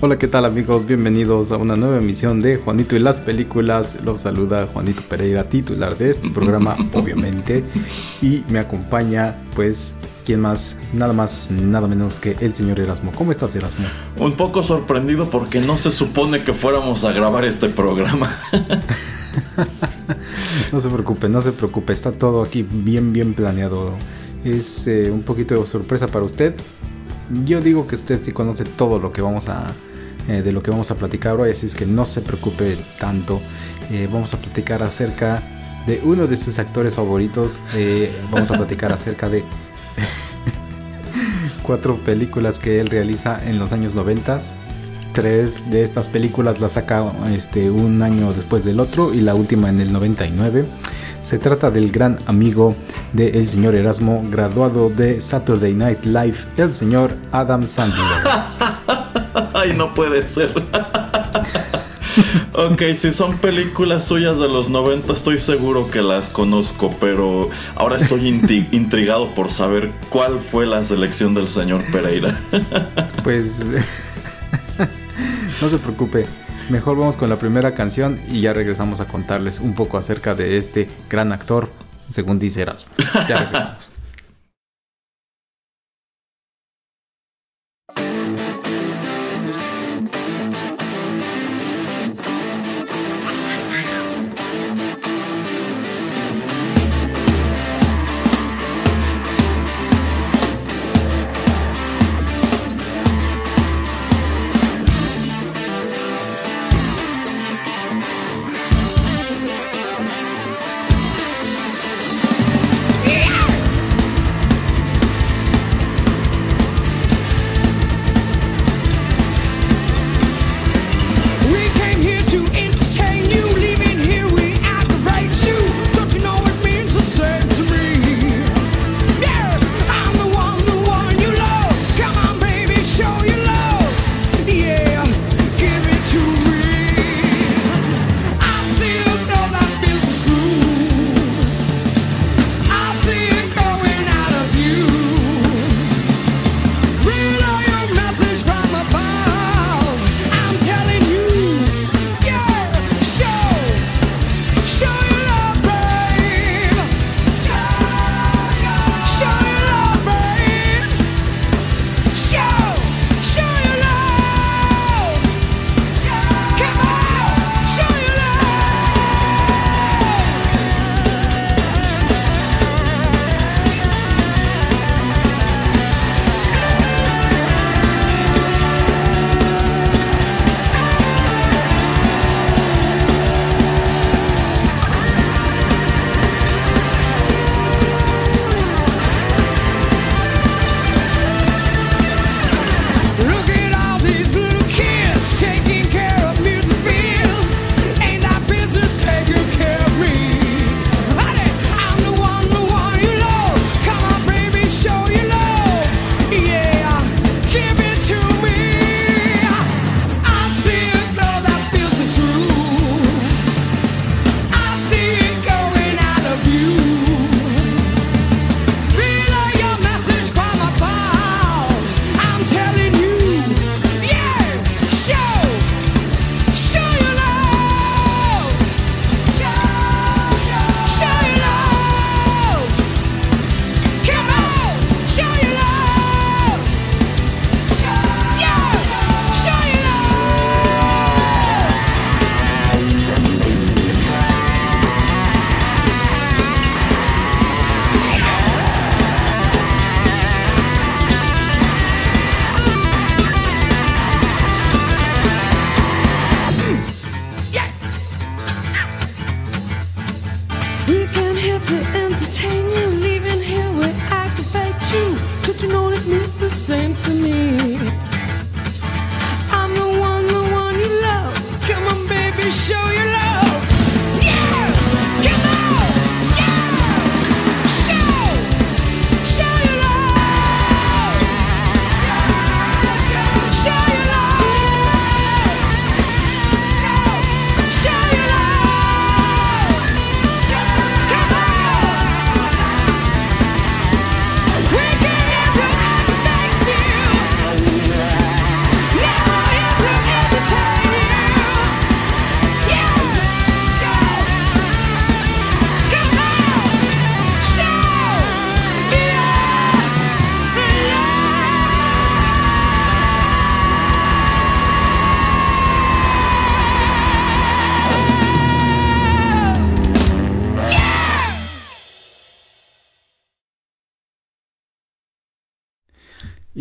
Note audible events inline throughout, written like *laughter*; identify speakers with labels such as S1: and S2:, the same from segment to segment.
S1: Hola, ¿qué tal amigos? Bienvenidos a una nueva emisión de Juanito y las películas. Los saluda Juanito Pereira, titular de este programa, *laughs* obviamente. Y me acompaña, pues, ¿quién más? Nada más, nada menos que el señor Erasmo. ¿Cómo estás, Erasmo?
S2: Un poco sorprendido porque no se supone que fuéramos a grabar este programa. *laughs*
S1: no se preocupe, no se preocupe. Está todo aquí bien, bien planeado. Es eh, un poquito de sorpresa para usted. Yo digo que usted sí conoce todo lo que vamos a, eh, de lo que vamos a platicar hoy, así es que no se preocupe tanto. Eh, vamos a platicar acerca de uno de sus actores favoritos. Eh, vamos a platicar acerca de *laughs* cuatro películas que él realiza en los años 90. Tres de estas películas las saca este, un año después del otro y la última en el 99. Se trata del gran amigo del señor Erasmo, graduado de Saturday Night Live, el señor Adam Sandler. *laughs*
S2: Ay, no puede ser. *laughs* ok, si son películas suyas de los 90, estoy seguro que las conozco, pero ahora estoy *laughs* intrigado por saber cuál fue la selección del señor Pereira. *laughs*
S1: pues no se preocupe. Mejor vamos con la primera canción y ya regresamos a contarles un poco acerca de este gran actor, según dice Erasmo. Ya regresamos.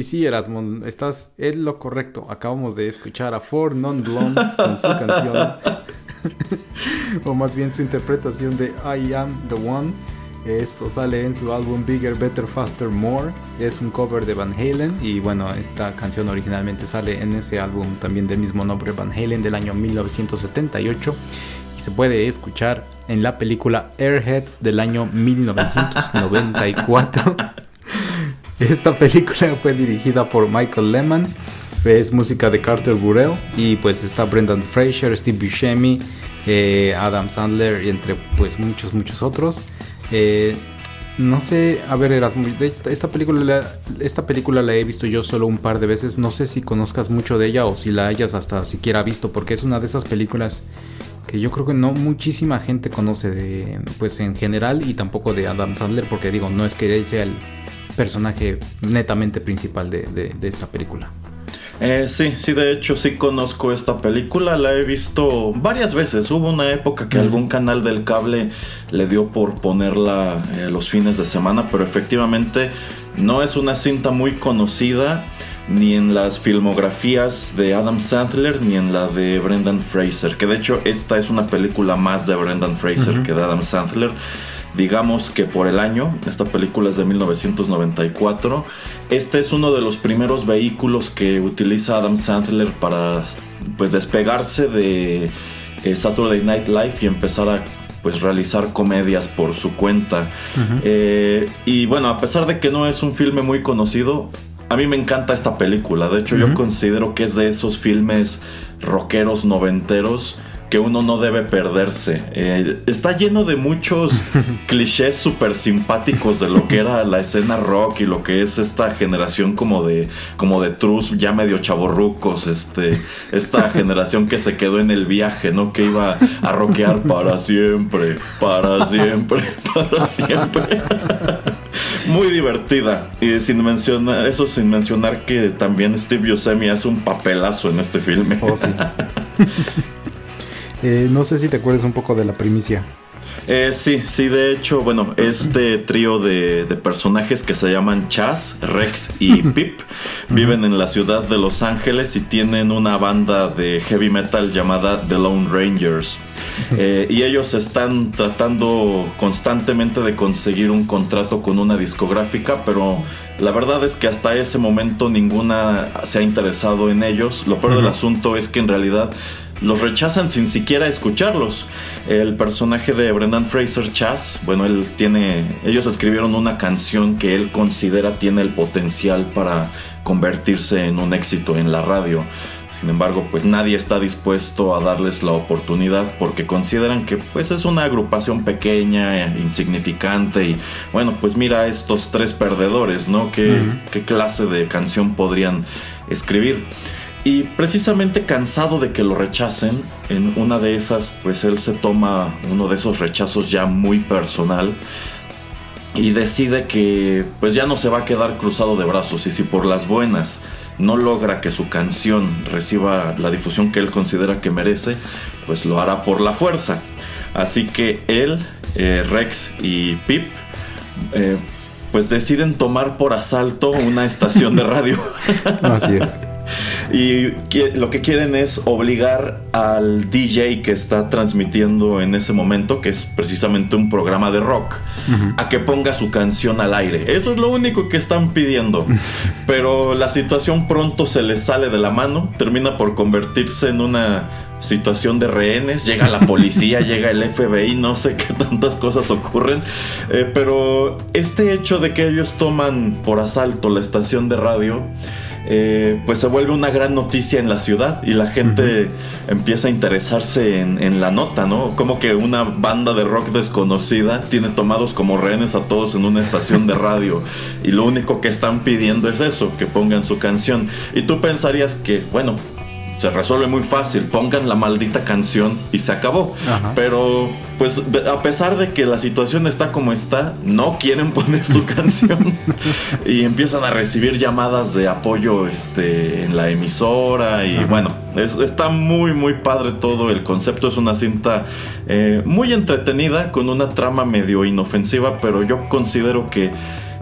S1: Sí, Erasmo, estás en lo correcto. Acabamos de escuchar a Four Non Blondes con su canción, *laughs* o más bien su interpretación de I Am the One. Esto sale en su álbum Bigger, Better, Faster, More. Es un cover de Van Halen y bueno, esta canción originalmente sale en ese álbum también del mismo nombre, Van Halen, del año 1978 y se puede escuchar en la película Airheads del año 1994. *laughs* *laughs* Esta película fue dirigida por Michael Lehman, es música de Carter Burrell y pues está Brendan Fraser, Steve Buscemi, eh, Adam Sandler y entre pues muchos muchos otros. Eh, no sé, a ver esta, película la- esta película la he visto yo solo un par de veces, no sé si conozcas mucho de ella o si la hayas hasta siquiera visto porque es una de esas películas que yo creo que no muchísima gente conoce de pues en general y tampoco de Adam Sandler porque digo no es que él sea el personaje netamente principal de, de- de esta película
S2: Eh, sí, sí, de hecho sí conozco esta película, la he visto varias veces. Hubo una época que algún canal del cable le dio por ponerla eh, los fines de semana, pero efectivamente no es una cinta muy conocida ni en las filmografías de Adam Sandler ni en la de Brendan Fraser, que de hecho esta es una película más de Brendan Fraser que de Adam Sandler. Digamos que por el año, esta película es de 1994, este es uno de los primeros vehículos que utiliza Adam Sandler para pues despegarse de eh, Saturday Night Live y empezar a pues realizar comedias por su cuenta. Eh, y bueno, a pesar de que no es un filme muy conocido, a mí me encanta esta película. De hecho, yo considero que es de esos filmes rockeros noventeros que uno no debe perderse. Eh, está lleno de muchos *laughs* clichés súper simpáticos de lo que era la escena rock y lo que es esta generación como de como de trus ya medio chavorrucos, este esta *laughs* generación que se quedó en el viaje, ¿no? Que iba a rockear para siempre, para siempre, *laughs* para siempre. Muy divertida. Y sin mencionar, eso sin mencionar que también Steve Buscemi hace un papelazo en este filme.
S1: Oh, sí. Eh, no sé si te acuerdas un poco de la primicia
S2: Eh, sí, sí, de hecho, bueno, este trío de, de personajes que se llaman Chaz, Rex y *laughs* Pip viven en la ciudad de Los Ángeles y tienen una banda de heavy metal llamada The Lone Rangers. *laughs* Eh, y ellos están tratando constantemente de conseguir un contrato con una discográfica, pero la verdad es que hasta ese momento ninguna se ha interesado en ellos. Lo peor del asunto es que en realidad los rechazan sin siquiera escucharlos. El personaje de Brendan Fraser Chaz, bueno, él tiene, ellos escribieron una canción que él considera tiene el potencial para convertirse en un éxito en la radio. Sin embargo, pues nadie está dispuesto a darles la oportunidad porque consideran que pues es una agrupación pequeña, eh, insignificante y bueno, pues mira a estos tres perdedores, ¿no? ¿Qué, qué clase de canción podrían escribir? Y precisamente cansado de que lo rechacen, en una de esas, pues él se toma uno de esos rechazos ya muy personal y decide que pues ya no se va a quedar cruzado de brazos y si por las buenas no logra que su canción reciba la difusión que él considera que merece, pues lo hará por la fuerza. Así que él, eh, Rex y Pip, eh, pues deciden tomar por asalto una estación de radio. *laughs*
S1: así es
S2: y lo que quieren es obligar al DJ que está transmitiendo en ese momento, que es precisamente un programa de rock, a que ponga su canción al aire. Eso es lo único que están pidiendo. *laughs* Pero la situación pronto se les sale de la mano, termina por convertirse en una situación de rehenes, llega la policía, *laughs* llega el FBI, no sé qué tantas cosas ocurren, Eh, pero este hecho de que ellos toman por asalto la estación de radio, eh, pues se vuelve una gran noticia en la ciudad y la gente empieza a interesarse en, en la nota, ¿no? Como que una banda de rock desconocida tiene tomados como rehenes a todos en una estación de radio y lo único que están pidiendo es eso, que pongan su canción. Y tú pensarías que, bueno, se resuelve muy fácil, pongan la maldita canción y se acabó.
S1: Ajá.
S2: Pero, pues, a pesar de que la situación está como está, no quieren *laughs* poner su canción *laughs* y empiezan a recibir llamadas de apoyo este, en la emisora. Y bueno, es- está muy, muy padre todo. El concepto es una cinta eh, muy entretenida, con una trama medio inofensiva, pero yo considero que.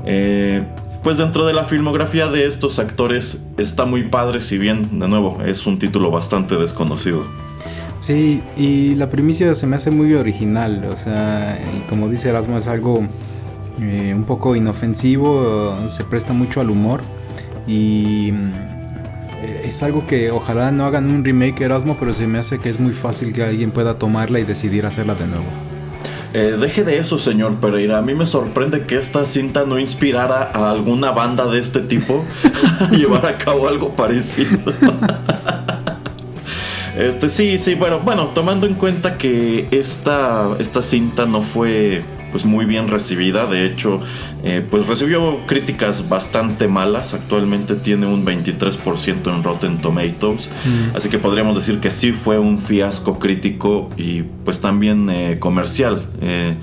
S2: eh, pues dentro de la filmografía de estos actores está muy padre, si bien, de nuevo, es un título bastante desconocido.
S1: Sí, y la primicia se me hace muy original, o sea, como dice Erasmo, es algo eh, un poco inofensivo, se presta mucho al humor y mm, es algo que ojalá no hagan un remake Erasmo, pero se me hace que es muy fácil que alguien pueda tomarla y decidir hacerla de nuevo.
S2: Eh, deje de eso, señor Pereira. A mí me sorprende que esta cinta no inspirara a alguna banda de este tipo a *laughs* llevar a cabo algo parecido. *laughs* Este, sí, sí, bueno, bueno, tomando en cuenta que esta, esta cinta no fue pues muy bien recibida, de hecho, eh, pues recibió críticas bastante malas, actualmente tiene un 23% en Rotten Tomatoes, así que podríamos decir que sí fue un fiasco crítico y pues también eh, comercial. Eh,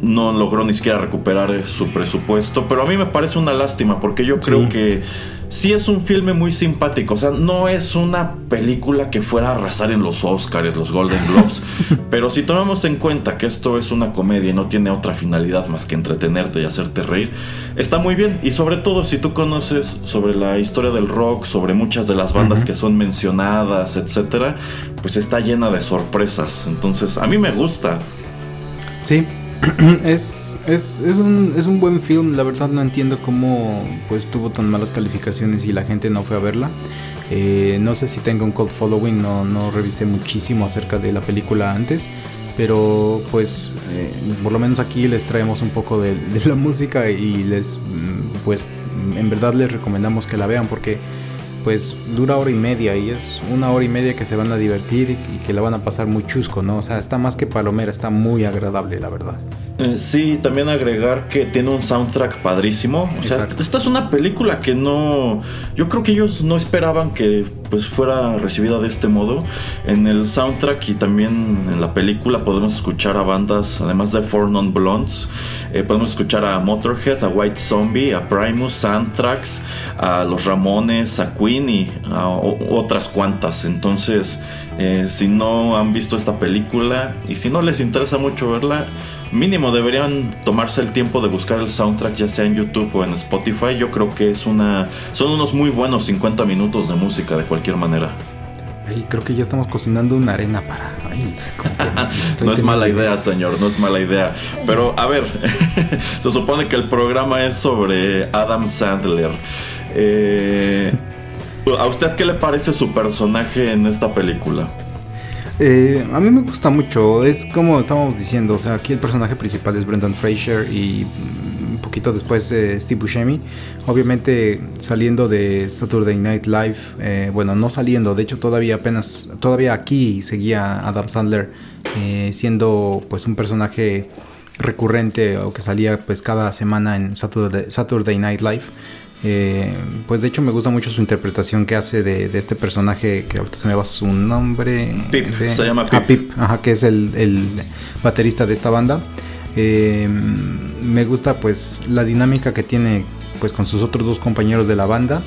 S2: no logró ni siquiera recuperar su presupuesto, pero a mí me parece una lástima porque yo creo que sí es un filme muy simpático, o sea, no es una película que fuera a arrasar en los Oscars, los Golden Globes, *laughs* pero si tomamos en cuenta que esto es una comedia y no tiene otra finalidad más que entretenerte y hacerte reír, está muy bien. Y sobre todo si tú conoces sobre la historia del rock, sobre muchas de las bandas que son mencionadas, etcétera, pues está llena de sorpresas, entonces a mí me gusta.
S1: Sí, *clears throat* es, es, es, un, es un buen film, la verdad no entiendo cómo pues tuvo tan malas calificaciones y la gente no fue a verla. Eh, no sé si tenga un cult following, no, no revisé muchísimo acerca de la película antes, pero pues eh, por lo menos aquí les traemos un poco de, de la *laughs* música y les mm, pues en verdad les recomendamos que la vean porque pues dura hora y media y es una hora y media que se van a divertir y, que la van a pasar muy chusco, ¿no? O sea, está más que palomera, está muy agradable, la verdad.
S2: Eh, sí, también agregar que tiene un soundtrack padrísimo. O sea, esta es una película que no. Yo creo que ellos no esperaban que pues fuera recibida de este modo. En el soundtrack y también en la película podemos escuchar a bandas, además de Four Non Blondes, eh, podemos escuchar a Motorhead, a White Zombie, a Primus, a Anthrax, a los Ramones, a Queen y a otras cuantas. Entonces, eh, si no han visto esta película y si no les interesa mucho verla, mínimo deberían tomarse el tiempo de buscar el soundtrack ya sea en YouTube o en Spotify. Yo creo que es una son unos muy buenos 50 minutos de música de cualquier manera.
S1: Ay, creo que ya estamos cocinando una arena para. Ay, que
S2: No *laughs* es mala idea,
S1: ideas.
S2: señor, no es mala idea. Pero a ver, *laughs* se supone que el programa es sobre Adam Sandler. Eh, ¿A usted qué le parece su personaje en esta película?
S1: Eh, a mí me gusta mucho, es como estábamos diciendo, o sea, aquí el personaje principal es Brendan Fraser y poquito después eh, Steve Buscemi. Obviamente saliendo de Saturday Night Live, eh, bueno, no saliendo, de hecho todavía apenas, todavía aquí seguía Adam Sandler eh, siendo pues un personaje recurrente o que salía pues cada semana en Saturday, Saturday Night Live. Eh, pues de hecho me gusta mucho su interpretación que hace de, de este personaje que ahorita se me va su nombre.
S2: Pip,
S1: de-
S2: se llama
S1: Ah,
S2: Pip.
S1: Pip, ajá, que es el, el baterista de esta banda. Eh, me gusta pues la dinámica que tiene pues con sus otros dos compañeros de la banda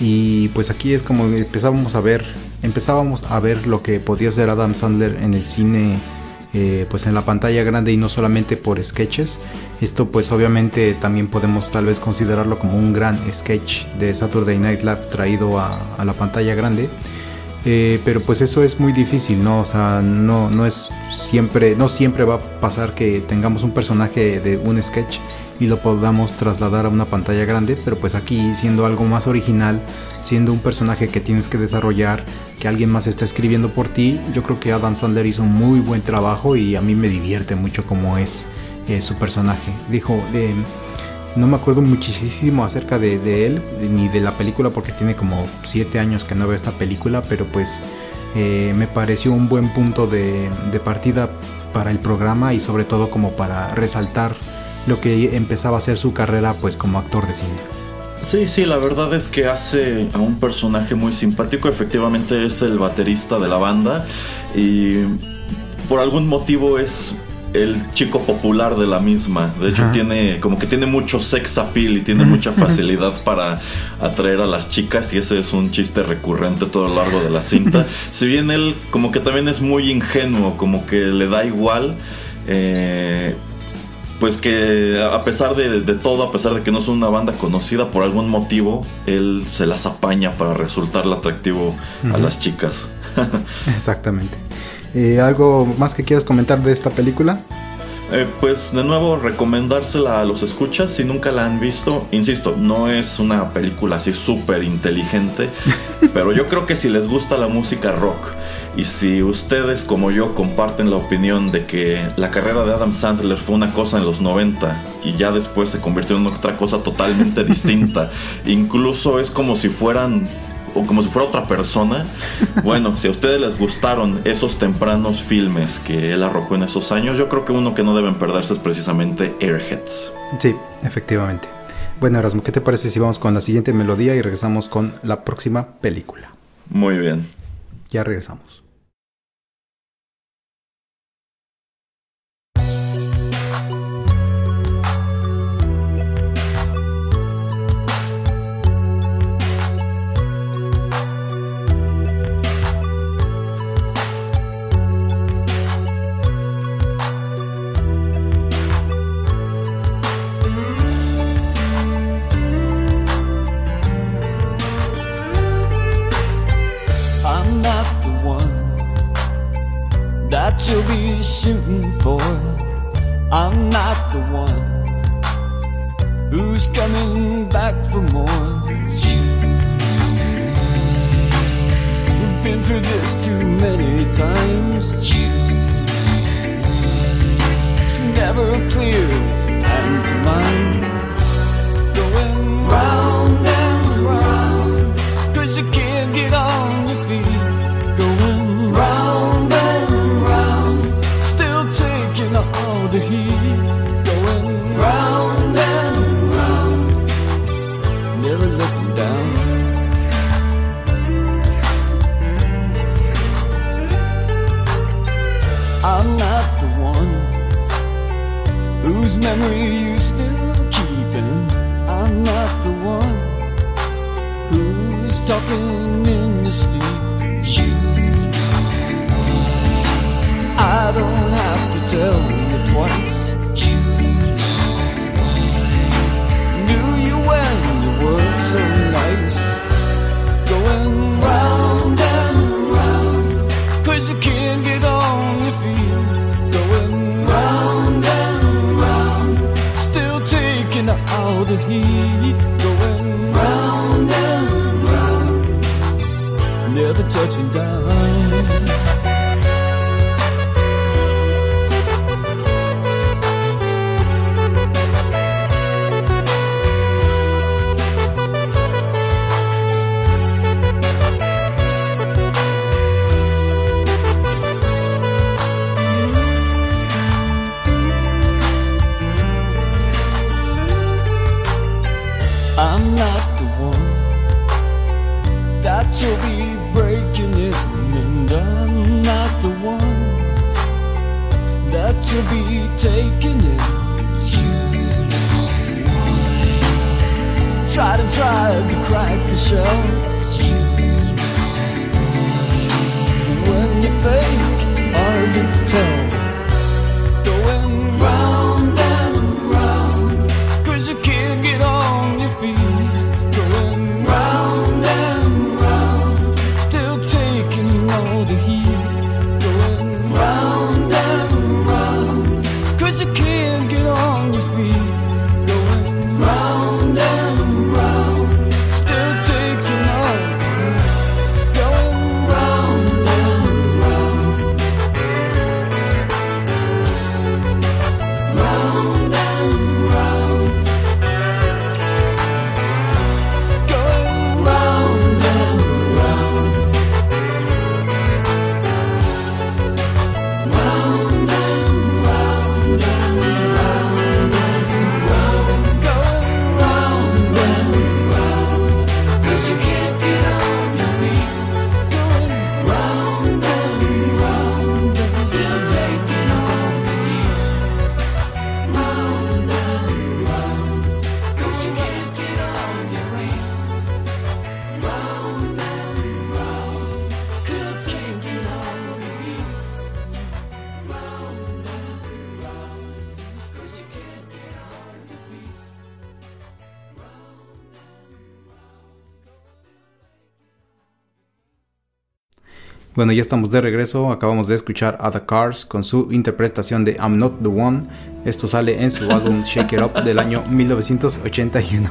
S1: y pues aquí es como empezábamos a ver empezábamos a ver lo que podía ser Adam Sandler en el cine eh, pues en la pantalla grande y no solamente por sketches. Esto pues obviamente también podemos tal vez considerarlo como un gran sketch de Saturday Night Live traído a la pantalla grande. Eh, pero pues eso es muy difícil, ¿no? O sea, no, no es siempre, no siempre va a pasar que tengamos un personaje de un sketch y lo podamos trasladar a una pantalla grande, pero pues aquí siendo algo más original, siendo un personaje que tienes que desarrollar, que alguien más está escribiendo por ti, yo creo que Adam Sandler hizo un muy buen trabajo y a mí me divierte mucho cómo es eh, su personaje. Dijo, eh, no me acuerdo muchísimo acerca de, de, él ni de la película porque tiene como 7 años que no veo esta película, pero pues eh, me pareció un buen punto de, de partida para el programa y sobre todo como para resaltar lo que empezaba a ser su carrera pues como actor de cine.
S2: Sí, sí, la verdad es que hace a un personaje muy simpático. Efectivamente es el baterista de la banda y por algún motivo es el chico popular de la misma. De hecho,
S1: Ajá.
S2: tiene como que tiene mucho sex appeal y tiene mucha facilidad para atraer a las chicas y ese es un chiste recurrente todo lo largo de la cinta. si bien él como que también es muy ingenuo, como que le da igual. eh, pues que a pesar de, de todo, a pesar de que no es una banda conocida, por algún motivo, él se las apaña para resultarle atractivo a las chicas. *laughs*
S1: Exactamente. Eh, ¿Algo más que quieras comentar de esta película?
S2: Eh, pues de nuevo recomendársela a los escuchas si nunca la han visto. Insisto, no es una película así súper inteligente, *laughs* pero yo creo que si les gusta la música rock y si ustedes como yo comparten la opinión de que la carrera de Adam Sandler fue una cosa en los 90 y ya después se convirtió en otra cosa totalmente distinta, *laughs* incluso es como si fueran o como si fuera otra persona. *laughs* Bueno, si a ustedes les gustaron esos tempranos filmes que él arrojó en esos años, yo creo que uno que no deben perderse es precisamente Airheads.
S1: Sí, efectivamente. Bueno, Erasmo, ¿qué te parece si vamos con la siguiente melodía y regresamos con la próxima película?
S2: Muy bien.
S1: Ya regresamos.
S3: That you'll be shooting for. I'm not the one who's coming back for more. We've been through this too many times. It's never clear to hand to mind. Going and round. Memory you still keeping. I'm not the one who's talking in your sleep. You know I don't have to tell you twice. You Knew you when you were so nice. The heat. Going round and round. Never touching down.
S1: Bueno, ya estamos de regreso. Acabamos de escuchar a The Cars con su interpretación de I'm Not the One. Esto sale en su álbum *laughs* Shake It Up del año 1981.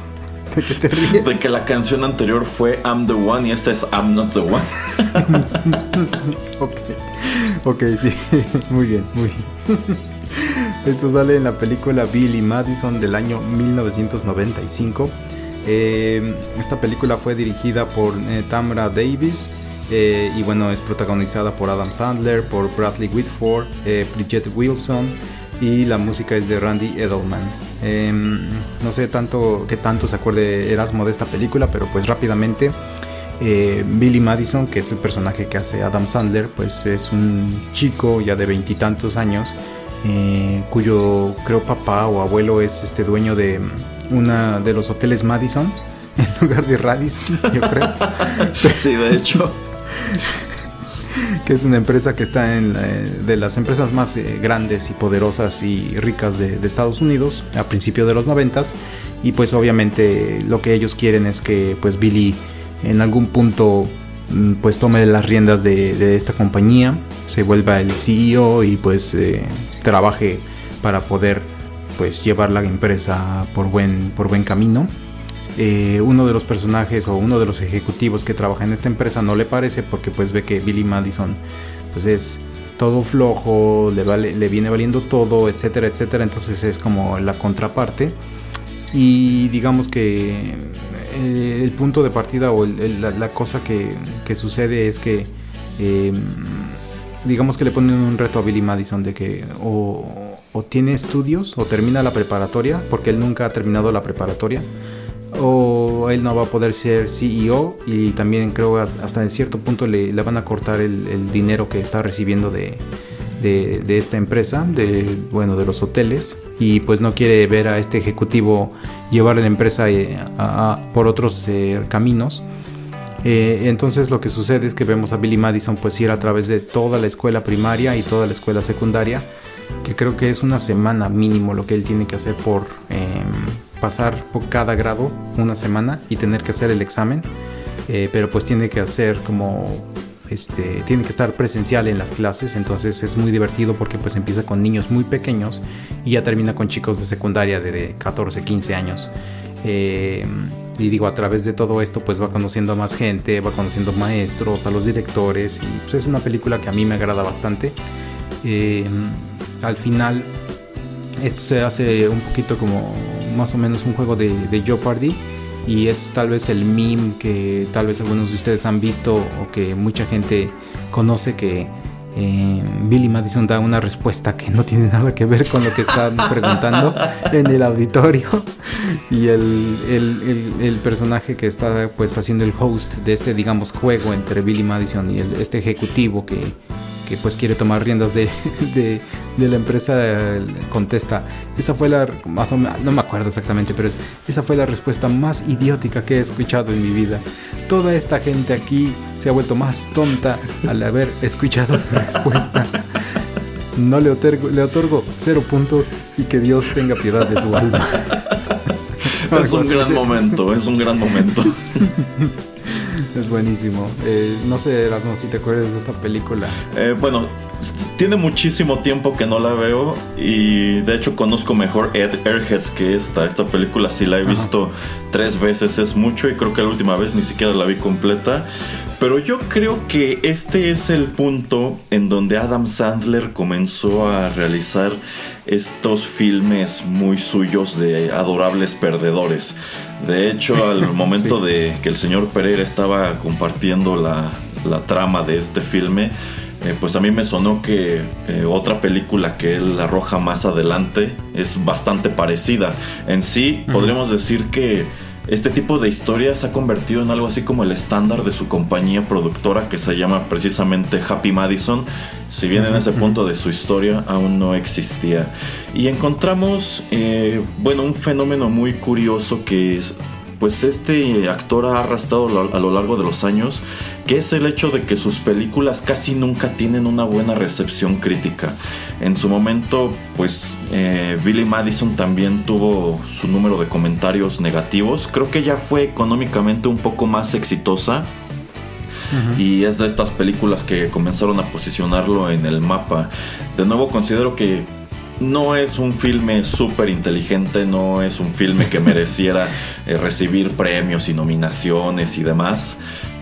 S1: ¿De qué te ríes?
S2: De que la canción anterior fue I'm the One y esta es I'm Not the One. *laughs*
S1: ok, ok, sí, *laughs* muy bien, muy bien. Esto sale en la película Billy Madison del año 1995. Eh, esta película fue dirigida por eh, Tamra Davis eh, y bueno, es protagonizada por Adam Sandler, por Bradley Whitford, eh, Bridget Wilson y la música es de Randy Edelman. Em, no sé tanto qué tanto se acuerde Erasmo de esta película, pero pues rápidamente eh, Billy Madison, que es el personaje que hace Adam Sandler, pues es un chico ya de veintitantos años, cuyo creo papá o abuelo es este dueño de una de los hoteles Madison, *laughs* en lugar de Radisson, yo creo. *laughs*
S2: Sí, de hecho. *laughs*
S1: que es una empresa que está en la- de las empresas más eh, grandes y poderosas y ricas de, Estados Unidos a principios de los noventas. Y pues obviamente lo que ellos quieren es que pues Billy en algún punto mm, pues tome las riendas de, de esta compañía se vuelva el CEO y pues eh, trabaje para poder pues llevar la empresa por buen por buen camino eh, uno de los personajes o uno de los ejecutivos que trabaja en esta empresa no le parece porque pues ve que Billy Madison pues es todo flojo, le, vale- le viene valiendo todo, etcétera, etcétera. Entonces es como la contraparte. Y digamos que eh, el punto de partida o la, cosa que, sucede es que eh, digamos que le ponen un reto a Billy Madison de que o tiene estudios o termina la preparatoria, porque él nunca ha terminado la preparatoria, o él no va a poder ser CEO y también creo hasta en cierto punto le, le van a cortar el, dinero que está recibiendo de, de, esta empresa, de, bueno, de los hoteles, y pues no quiere ver a este ejecutivo llevar la empresa eh, a- por otros eh, caminos. Eh, entonces lo que sucede es que vemos a Billy Madison pues ir a través de toda la escuela primaria y toda la escuela secundaria, que creo que es una semana mínimo lo que él tiene que hacer por em, pasar por cada grado una semana y tener que hacer el examen, Eh, pero pues tiene que hacer como este, tiene que estar presencial en las clases, entonces es muy divertido porque pues empieza con niños muy pequeños y ya termina con chicos de secundaria de, de 14, 15 años. Eh, y digo, a través de todo esto pues va conociendo a más gente, va conociendo maestros, a los directores y pues es una película que a mí me agrada bastante. Eh, al final esto se hace un poquito como más o menos un juego de, de Jeopardy. Y es tal vez el meme que tal vez algunos de ustedes han visto o que mucha gente conoce que eh, Billy Madison da una respuesta que no tiene nada que ver con lo que están *laughs* preguntando en el auditorio. Y el, el- el- el personaje que está pues haciendo el host de este digamos juego entre Billy Madison y el- este ejecutivo que, que pues quiere tomar riendas de, *laughs* de- de la empresa contesta. Esa fue la más o menos no me acuerdo exactamente pero es- esa fue la respuesta más idiótica que he escuchado en mi vida. Toda esta gente aquí se ha vuelto más tonta al haber *laughs* escuchado su respuesta. No le otorgo, le otorgo cero puntos y que Dios tenga piedad de su alma.
S2: Es un *laughs* gran momento, es un gran momento.
S1: Es buenísimo Eh, no sé Erasmo si te acuerdas de esta película
S2: Eh, bueno, tiene muchísimo tiempo que no la veo y de hecho conozco mejor Ed Airheads que esta. Esta película sí la he visto tres veces, es mucho y creo que la última vez ni siquiera la vi completa. Pero yo creo que este es el punto en donde Adam Sandler comenzó a realizar estos filmes muy suyos de adorables perdedores. De hecho, al *laughs* momento
S1: Sí.
S2: de que el señor Pereira estaba compartiendo la, la trama de este filme, eh, pues a mí me sonó que eh, otra película que él arroja más adelante es bastante parecida. En sí, podríamos decir que este tipo de historias se ha convertido en algo así como el estándar de su compañía productora que se llama precisamente Happy Madison. Si bien en ese punto de su historia aún no existía. Y encontramos, eh, bueno, un fenómeno muy curioso que es pues este actor ha arrastrado a lo largo de los años, que es el hecho de que sus películas casi nunca tienen una buena recepción crítica. En su momento, pues eh, Billy Madison también tuvo su número de comentarios negativos. Creo que ya fue económicamente un poco más exitosa. y es de estas películas que comenzaron a posicionarlo en el mapa. De nuevo considero que no es un filme súper inteligente, no es un filme que mereciera *laughs* eh, recibir premios y nominaciones y demás,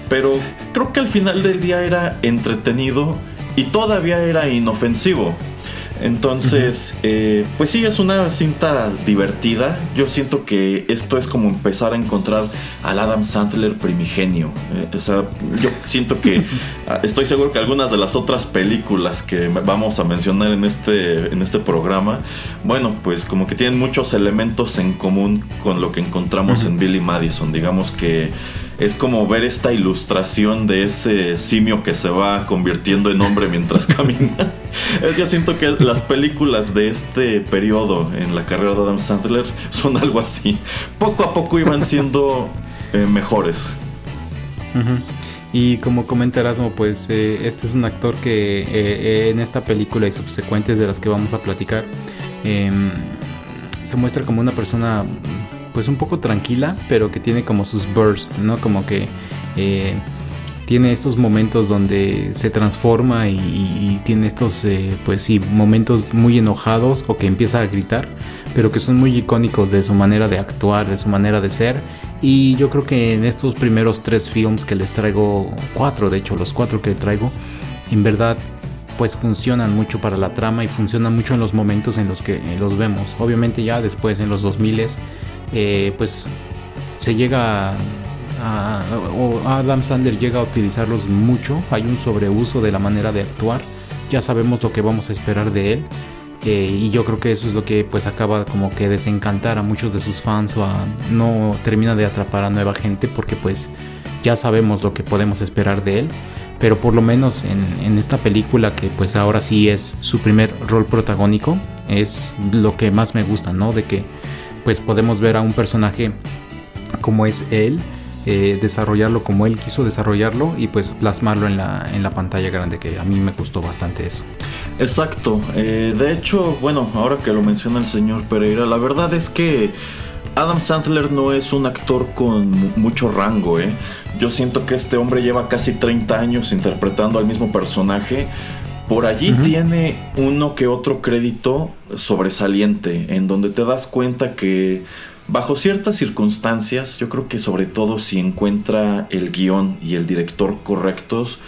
S2: pero creo que al final del día era entretenido y todavía era inofensivo. Entonces, eh, pues sí, es una cinta divertida. Yo siento que esto es como empezar a encontrar al Adam Sandler primigenio. Eh, o sea, yo siento que *laughs* ah, estoy seguro que algunas de las otras películas que vamos a mencionar en este, en este programa, bueno, pues como que tienen muchos elementos en común con lo que encontramos en Billy Madison. Digamos que es como ver esta ilustración de ese simio que se va convirtiendo en hombre mientras *laughs* camina. Yo siento que las películas de este periodo en la carrera de Adam Sandler son algo así. Poco a poco iban siendo eh, mejores.
S1: Y como comenta Erasmo, pues eh, este es un actor que eh, en esta película y subsecuentes de las que vamos a platicar, em, se muestra como una persona pues un poco tranquila, pero que tiene como sus bursts, ¿no? Como que eh, tiene estos momentos donde se transforma y, tiene estos, eh, pues sí, momentos muy enojados o que empieza a gritar, pero que son muy icónicos de su manera de actuar, de su manera de ser. Y yo creo que en estos primeros tres films que les traigo, cuatro de hecho, los cuatro que traigo, en verdad pues funcionan mucho para la trama y funcionan mucho en los momentos en los que los vemos. Obviamente ya después en los 2000 eh, pues se llega a, o Adam Sandler llega a utilizarlos mucho, hay un sobreuso de la manera de actuar, ya sabemos lo que vamos a esperar de él. Eh, y yo creo que eso es lo que pues acaba como que desencantar a muchos de sus fans o no termina de atrapar a nueva gente porque pues ya sabemos lo que podemos esperar de él. Pero por lo menos en, en, esta película que pues ahora sí es su primer rol protagónico es lo que más me gusta no de que pues podemos ver a un personaje como es él, eh, desarrollarlo como él quiso desarrollarlo y pues plasmarlo en la, en la pantalla grande, que a mí me gustó bastante eso.
S2: Exacto, eh, de hecho, bueno, ahora que lo menciona el señor Pereira, la verdad es que Adam Sandler no es un actor con mucho rango, ¿eh? Yo siento que este hombre lleva casi 30 años interpretando al mismo personaje por allí tiene uno que otro crédito sobresaliente, en donde te das cuenta que bajo ciertas circunstancias, yo creo que sobre todo si encuentra el guion y el director correctos,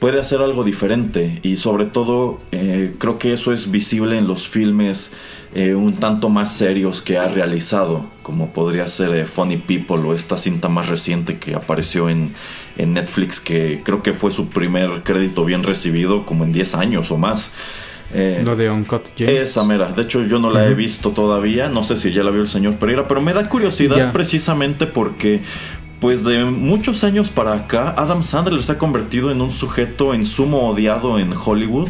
S2: puede hacer algo diferente. Y sobre todo eh, creo que eso es visible en los filmes eh, un tanto más serios que ha realizado, como podría ser eh, Funny People o esta cinta más reciente que apareció en, en, Netflix, que creo que fue su primer crédito bien recibido como en 10 años o más.
S1: Lo de Uncut James.
S2: Esa mera. De hecho, yo no la he visto todavía. No sé si ya la vio el señor Pereira, pero me da curiosidad precisamente porque pues de muchos años para acá, Adam Sandler se ha convertido en un sujeto en sumo odiado en Hollywood,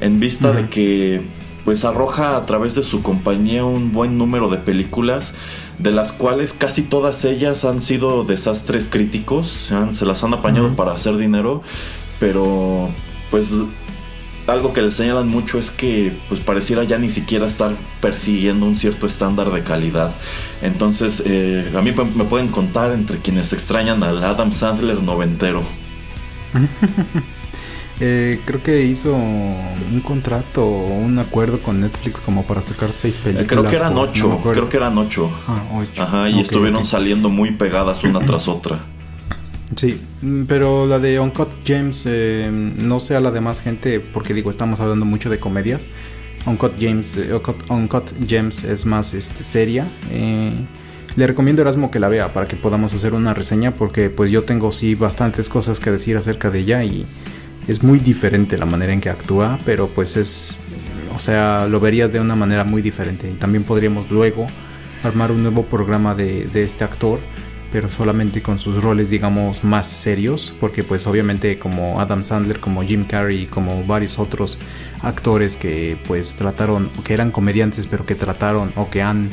S2: en vista de que pues arroja a través de su compañía un buen número de películas, de las cuales casi todas ellas han sido desastres críticos, se, se las han apañado para hacer dinero, pero pues algo que le señalan mucho es que pues pareciera ya ni siquiera estar persiguiendo un cierto estándar de calidad. Entonces, eh, a mí me pueden contar entre quienes extrañan al Adam Sandler noventero. *laughs*
S1: eh, creo que hizo un contrato o un acuerdo con Netflix como para sacar seis películas.
S2: creo que eran ocho, creo que eran ocho.
S1: Ah, ocho.
S2: Ajá, y estuvieron saliendo muy pegadas una tras *laughs* otra.
S1: Sí, mm, pero la de Uncut James, eh, no sé a la demás gente, porque digo, estamos hablando mucho de comedias. Uncut James, eh, Uncut, James es más este, seria. Eh, le recomiendo a Erasmo que la vea para que podamos hacer una reseña, porque pues yo tengo sí bastantes cosas que decir acerca de ella y es muy diferente la manera en que actúa, pero pues es, o sea, lo verías de una manera muy diferente. Y también podríamos luego armar un nuevo programa de, de este actor pero solamente con sus roles digamos más serios porque pues obviamente como Adam Sandler como Jim Carrey como varios otros actores que pues trataron que eran comediantes pero que trataron o que han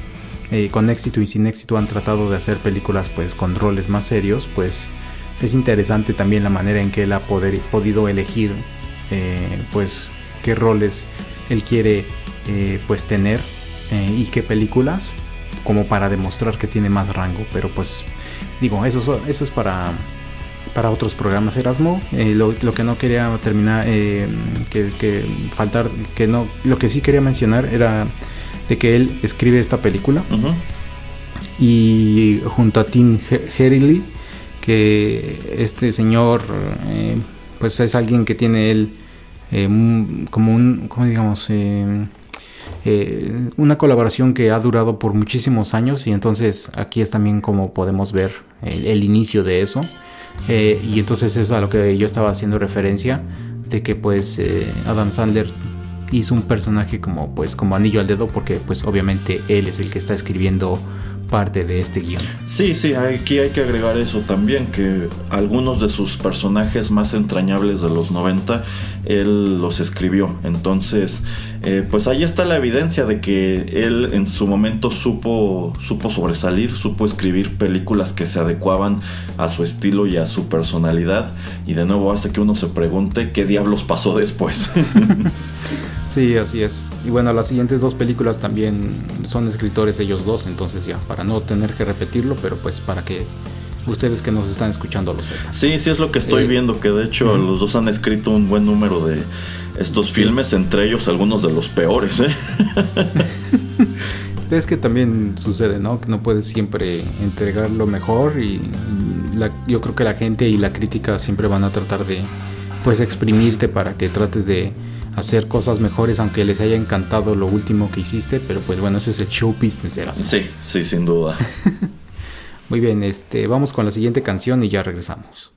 S1: eh, con éxito y sin éxito han tratado de hacer películas pues con roles más serios pues es interesante también la manera en que él ha podido elegir eh, pues qué roles él quiere eh, pues tener y qué películas como para demostrar que tiene más rango pero pues Digo, eso, eso es para, para otros programas Erasmo. Eh, lo, lo que no quería terminar, eh, que, que faltar, que no, lo que sí quería mencionar era de que él escribe esta película y junto a Tim He- Herlihy, que este señor eh, pues es alguien que tiene él eh, como un, ¿cómo digamos? Eh, una colaboración que ha durado por muchísimos años y entonces aquí es también como podemos ver el, el inicio de eso y entonces es a lo que yo estaba haciendo referencia de que pues Adam Sandler hizo un personaje como pues como anillo al dedo porque pues obviamente él es el que está escribiendo parte de este guion.
S2: Sí, sí, aquí hay que agregar eso también, que algunos de sus personajes más entrañables de los 90, él los escribió. Entonces, eh, pues ahí está la evidencia de que él en su momento supo, supo sobresalir, supo escribir películas que se adecuaban a su estilo y a su personalidad. Y de nuevo hace que uno se pregunte qué diablos pasó después. *laughs*
S1: Sí, así es. Y bueno, las siguientes dos películas también son escritores ellos dos, entonces ya, para no tener que repetirlo, pero pues para que ustedes que nos están escuchando lo sepan.
S2: Sí, sí es lo que estoy
S1: Eh,
S2: viendo, que de hecho los dos han escrito un buen número de estos filmes, entre ellos algunos de los peores, ¿eh? *laughs*
S1: Es que también sucede, ¿no? Que no puedes siempre entregar lo mejor y la- yo creo que la gente y la crítica siempre van a tratar de pues exprimirte para que trates de hacer cosas mejores aunque les haya encantado lo último que hiciste, pero pues bueno, ese es el show business Erasmo.
S2: Sí, sí, sin duda. *laughs*
S1: Muy bien, este, vamos con la siguiente canción y ya regresamos.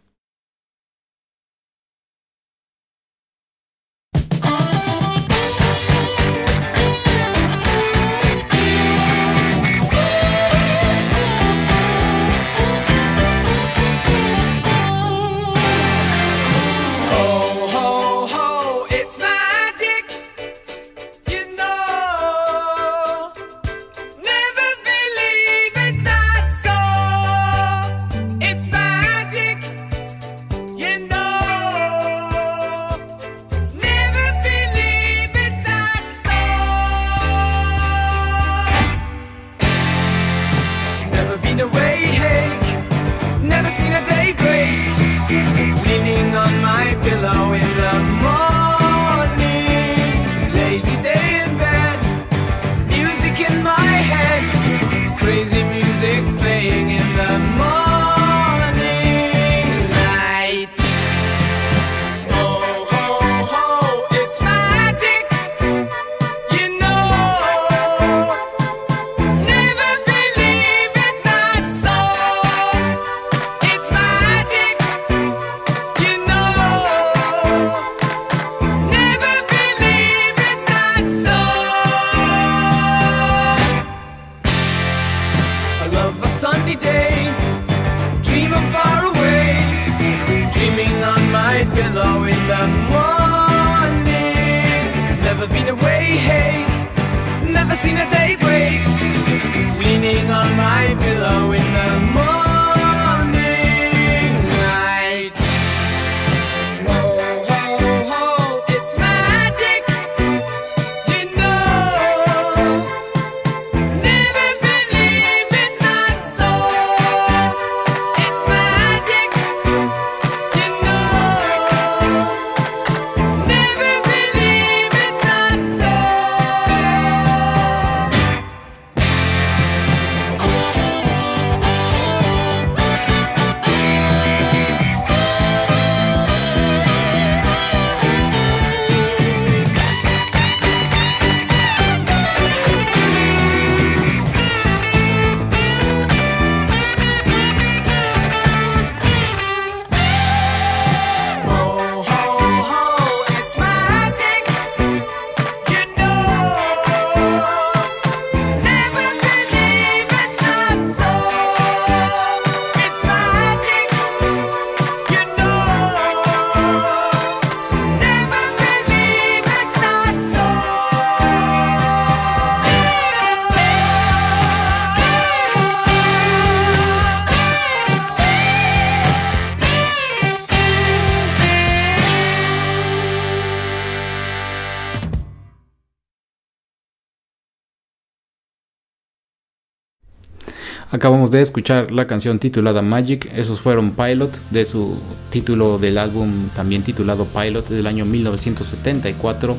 S1: Acabamos de escuchar la canción titulada Magic, esos fueron Pilot de su título del álbum también titulado Pilot del año 1974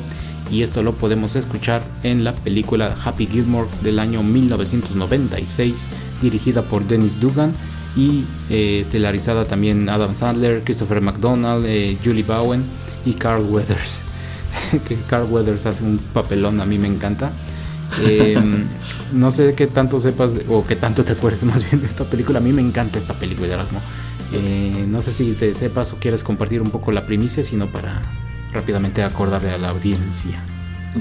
S1: y esto lo podemos escuchar en la película Happy Gilmore del año 1996 dirigida por Dennis Dugan y eh, estelarizada también Adam Sandler, Christopher McDonald, eh, Julie Bowen y Carl Weathers. *laughs* que Carl Weathers hace un papelón, a mí me encanta. Eh, no sé qué tanto sepas de- o qué tanto te acuerdes *laughs* más bien de esta película. A mí me encanta esta película, Erasmo. Eh, no sé si te sepas o quieres compartir un poco la primicia, sino para rápidamente acordarle a la audiencia.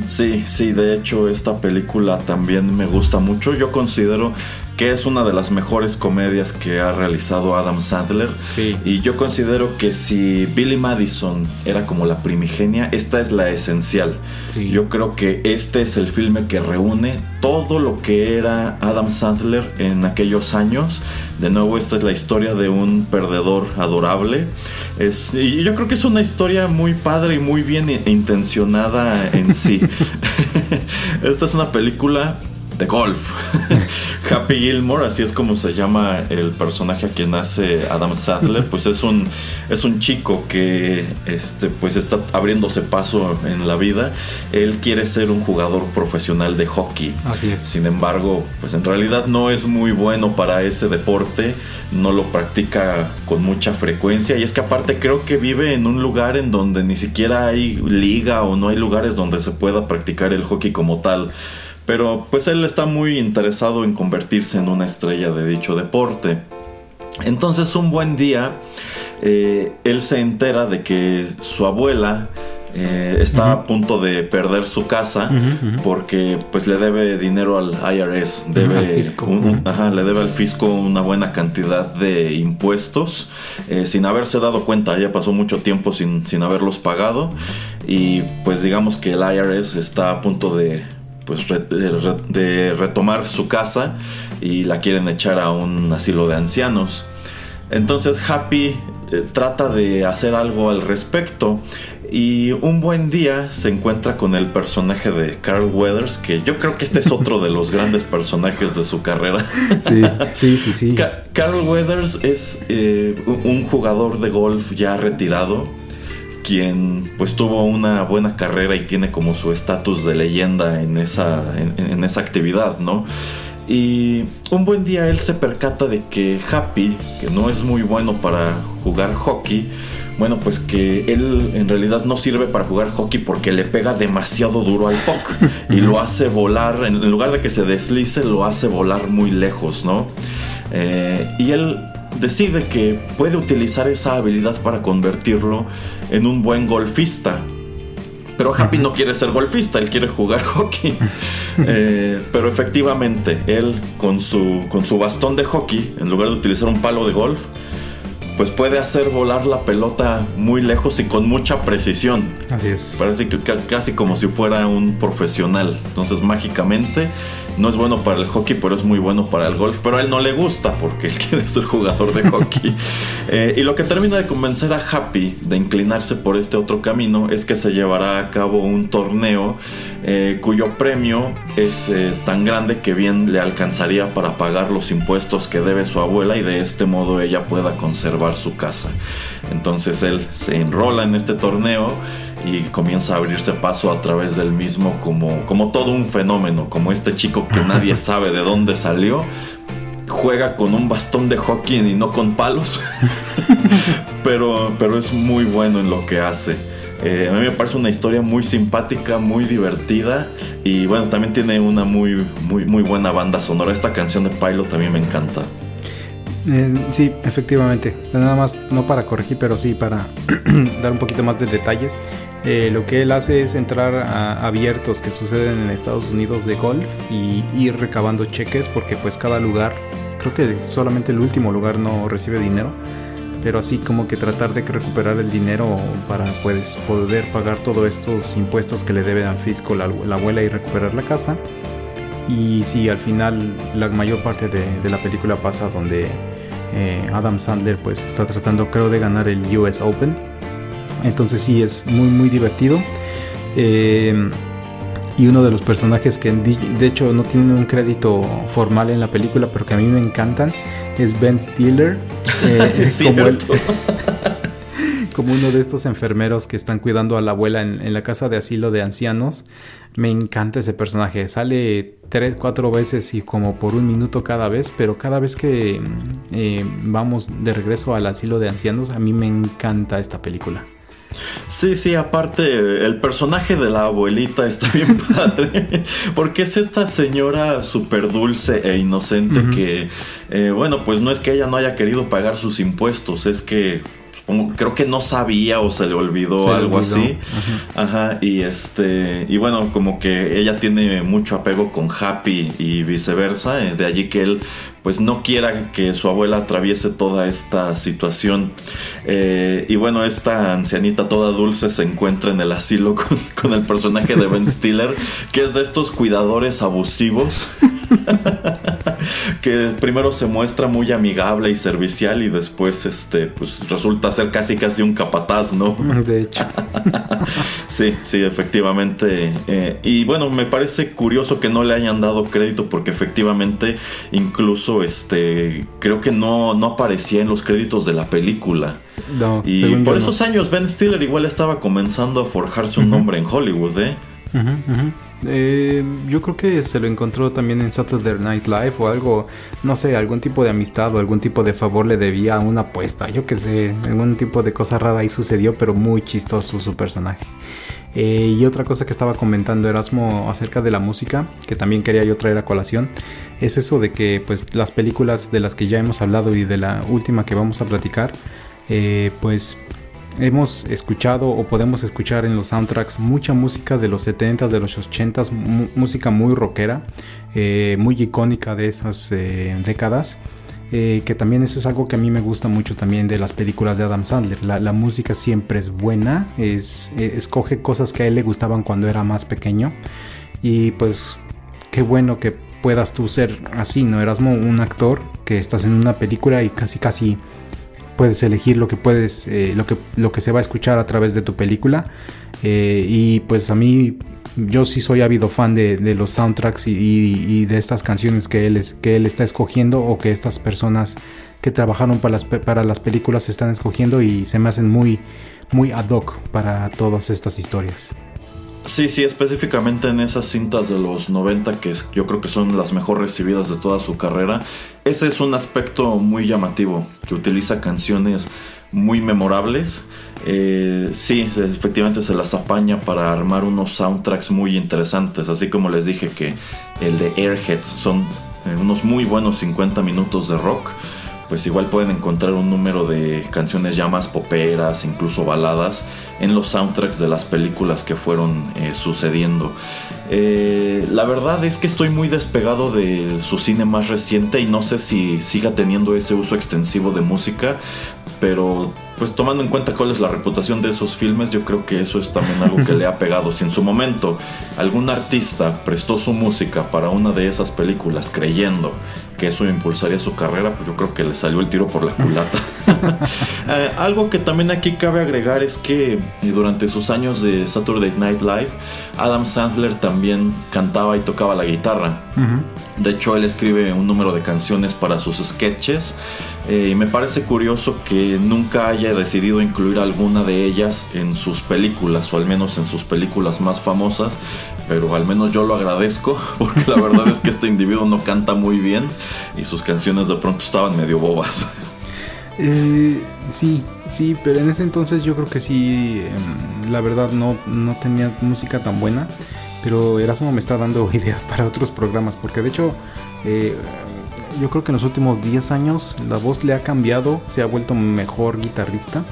S2: Sí, sí, de hecho esta película también me gusta mucho. Yo considero que es una de las mejores comedias que ha realizado Adam Sandler.
S1: Sí.
S2: Y yo considero que si Billy Madison era como la primigenia, esta es la esencial.
S1: Sí.
S2: Yo creo que este es el filme que reúne todo lo que era Adam Sandler en aquellos años. De nuevo, esta es la historia de un perdedor adorable. Es, y yo creo que es una historia muy padre y muy bien intencionada en sí. *laughs* *laughs* esta es una película de golf. *laughs* Happy Gilmore, así es como se llama el personaje a quien hace Adam Sandler, pues es un es un chico que este pues está abriéndose paso en la vida. Él quiere ser un jugador profesional de hockey.
S1: Así es.
S2: Sin embargo, pues en realidad no es muy bueno para ese deporte, no lo practica con mucha frecuencia y es que aparte creo que vive en un lugar en donde ni siquiera hay liga o no hay lugares donde se pueda practicar el hockey como tal. Pero pues él está muy interesado en convertirse en una estrella de dicho deporte. Entonces un buen día eh, él se entera de que su abuela eh, está a punto de perder su casa porque pues le debe dinero al IRS, debe
S1: al fisco.
S2: un- ajá, le debe al fisco una buena cantidad de impuestos eh, sin haberse dado cuenta, ya pasó mucho tiempo sin, sin haberlos pagado y pues digamos que el IRS está a punto de pues de, re- de retomar su casa y la quieren echar a un asilo de ancianos. Entonces Happy eh, trata de hacer algo al respecto y un buen día se encuentra con el personaje de Carl Weathers, que yo creo que este es otro de los grandes personajes de su carrera. *laughs*
S1: Sí, sí, sí, sí.
S2: Ca- Carl Weathers es eh, un jugador de golf ya retirado, quien pues tuvo una buena carrera y tiene como su estatus de leyenda en esa, en, en esa actividad, ¿no? Y un buen día él se percata de que Happy, que no es muy bueno para jugar hockey, bueno, pues que él en realidad no sirve para jugar hockey porque le pega demasiado duro al puck y lo hace volar, en en lugar de que se deslice, lo hace volar muy lejos, ¿no? Eh, y él decide que puede utilizar esa habilidad para convertirlo en un buen golfista. Pero Happy no quiere ser golfista, él quiere jugar *laughs* hockey. Eh, pero efectivamente, él con su, con su bastón de hockey, en lugar de utilizar un palo de golf, pues puede hacer volar la pelota muy lejos y con mucha precisión.
S1: Así es.
S2: Parece que ca- casi como si fuera un profesional. Entonces, mágicamente, no es bueno para el hockey, pero es muy bueno para el golf. Pero a él no le gusta porque él *laughs* quiere ser jugador de hockey. *laughs* Eh, y lo que termina de convencer a Happy de inclinarse por este otro camino es que se llevará a cabo un torneo eh, cuyo premio es eh, tan grande que bien le alcanzaría para pagar los impuestos que debe su abuela y de este modo ella pueda conservar su casa. Entonces él se enrola en este torneo y comienza a abrirse paso a través del mismo como, como todo un fenómeno, como este chico que nadie *laughs* sabe de dónde salió. Juega con un bastón de hockey y no con palos, *laughs* pero, pero es muy bueno en lo que hace. Eh, a mí me parece una historia muy simpática, muy divertida y bueno, también tiene una muy, muy, muy buena banda sonora. Esta canción de Pilot también me encanta.
S1: Eh, sí, efectivamente. Nada más, no para corregir, pero sí para *clears throat* dar un poquito más de detalles. Eh, lo que él hace es entrar a abiertos que suceden en Estados Unidos de golf y ir recabando cheques porque pues cada lugar, creo que solamente el último lugar no recibe dinero, pero así como que tratar de recuperar el dinero para pues poder pagar todos estos impuestos que le debe al fisco la, la abuela y recuperar la casa. Y sí, al final la mayor parte de, de la película pasa donde eh, Adam Sandler pues está tratando creo de ganar el US Open. Entonces sí es muy muy divertido. Eh, Y uno de los personajes que de hecho no tiene un crédito formal en la película, pero que a mí me encantan, es Ben Stiller. *laughs* eh,
S2: Sí, es
S1: como, el-. Como uno de estos enfermeros que están cuidando a la abuela en, en la casa de asilo de ancianos. Me encanta ese personaje. Sale tres, cuatro veces y como por un minuto cada vez, pero cada vez que eh, vamos de regreso al asilo de ancianos, a mí me encanta esta película.
S2: Sí, sí, aparte el personaje de la abuelita está *laughs* bien padre, porque es esta señora súper dulce e inocente que, eh, bueno, pues no es que ella no haya querido pagar sus impuestos, es que supongo- creo que no sabía o se le olvidó
S1: Se
S2: algo
S1: olvidó,
S2: así. Ajá, y este, y bueno, como que ella tiene mucho apego con Happy y viceversa, eh, de allí que él pues no quiera que su abuela atraviese toda esta situación. Eh, y bueno, esta ancianita toda dulce se encuentra en el asilo *laughs* con, con el personaje de Ben Stiller, que es de estos cuidadores abusivos. *laughs* *laughs* que primero se muestra muy amigable y servicial y después este pues resulta ser casi casi un capataz, ¿no? *laughs*
S1: De hecho, *laughs*
S2: Sí, sí, efectivamente. Eh, y bueno, me parece curioso que no le hayan dado crédito porque efectivamente incluso este creo que no, no aparecía en los créditos de la película.
S1: no,
S2: Y por
S1: no.
S2: esos años Ben Stiller igual estaba comenzando a forjarse un nombre en Hollywood, ¿eh?
S1: Ujú. Eh, yo creo que se lo encontró también en Saturday Night Live o algo, no sé, algún tipo de amistad o algún tipo de favor le debía a una apuesta, yo que sé, algún tipo de cosa rara ahí sucedió, pero muy chistoso su personaje. Eh, y otra cosa que estaba comentando Erasmo acerca de la música, que también quería yo traer a colación, es eso de que pues las películas de las que ya hemos hablado y de la última que vamos a platicar, eh, pues hemos escuchado o podemos escuchar en los soundtracks mucha música de los 70s, de los 80s, mu- música muy rockera, eh, muy icónica de esas eh, décadas. eh, que también eso es algo que a mí me gusta mucho también de las películas de Adam Sandler. La, música siempre es buena, es, eh, escoge cosas que a él le gustaban cuando era más pequeño. Y pues qué bueno que puedas tú ser así, ¿no? Erasmo, un actor que estás en una película y casi casi puedes elegir lo que puedes, eh, lo que lo que se va a escuchar a través de tu película. Eh, y pues a mí, yo sí soy ávido fan de, los soundtracks y, y- de estas canciones que él, es, que él está escogiendo o que estas personas que trabajaron para las, para las películas están escogiendo y se me hacen muy, muy ad hoc para todas estas historias.
S2: Sí, sí, específicamente en esas cintas de los 90 que yo creo que son las mejor recibidas de toda su carrera. Ese es un aspecto muy llamativo, que utiliza canciones muy memorables. Eh, sí, efectivamente se las apaña para armar unos soundtracks muy interesantes, así como les dije que el de Airheads son eh, unos muy buenos 50 minutos de rock pues igual pueden encontrar un número de canciones ya más poperas, incluso baladas, en los soundtracks de las películas que fueron eh, sucediendo. Eh, la verdad es que estoy muy despegado de su cine más reciente y no sé si siga teniendo ese uso extensivo de música, pero pues tomando en cuenta cuál es la reputación de esos filmes, yo creo que eso es también algo que le ha *laughs* pegado. Si en su momento algún artista prestó su música para una de esas películas creyendo que eso impulsaría su carrera, pues yo creo que le salió el tiro por la culata. *laughs* Eh, algo que también aquí cabe agregar es que eh, durante sus años de Saturday Night Live, Adam Sandler también cantaba y tocaba la guitarra. De hecho, él escribe un número de canciones para sus sketches eh, y me parece curioso que nunca haya decidido incluir alguna de ellas en sus películas, o al menos en sus películas más famosas, pero al menos yo lo agradezco *laughs* porque la verdad es que este individuo no canta muy bien y sus canciones de pronto estaban medio bobas.
S1: Eh, sí, sí, pero en ese entonces yo creo que sí, em, la verdad no, no tenía música tan buena, pero Erasmo me está dando *laughs* ideas para otros programas, porque de hecho eh, yo creo que en los últimos 10 años la voz le ha cambiado, se ha vuelto mejor guitarrista.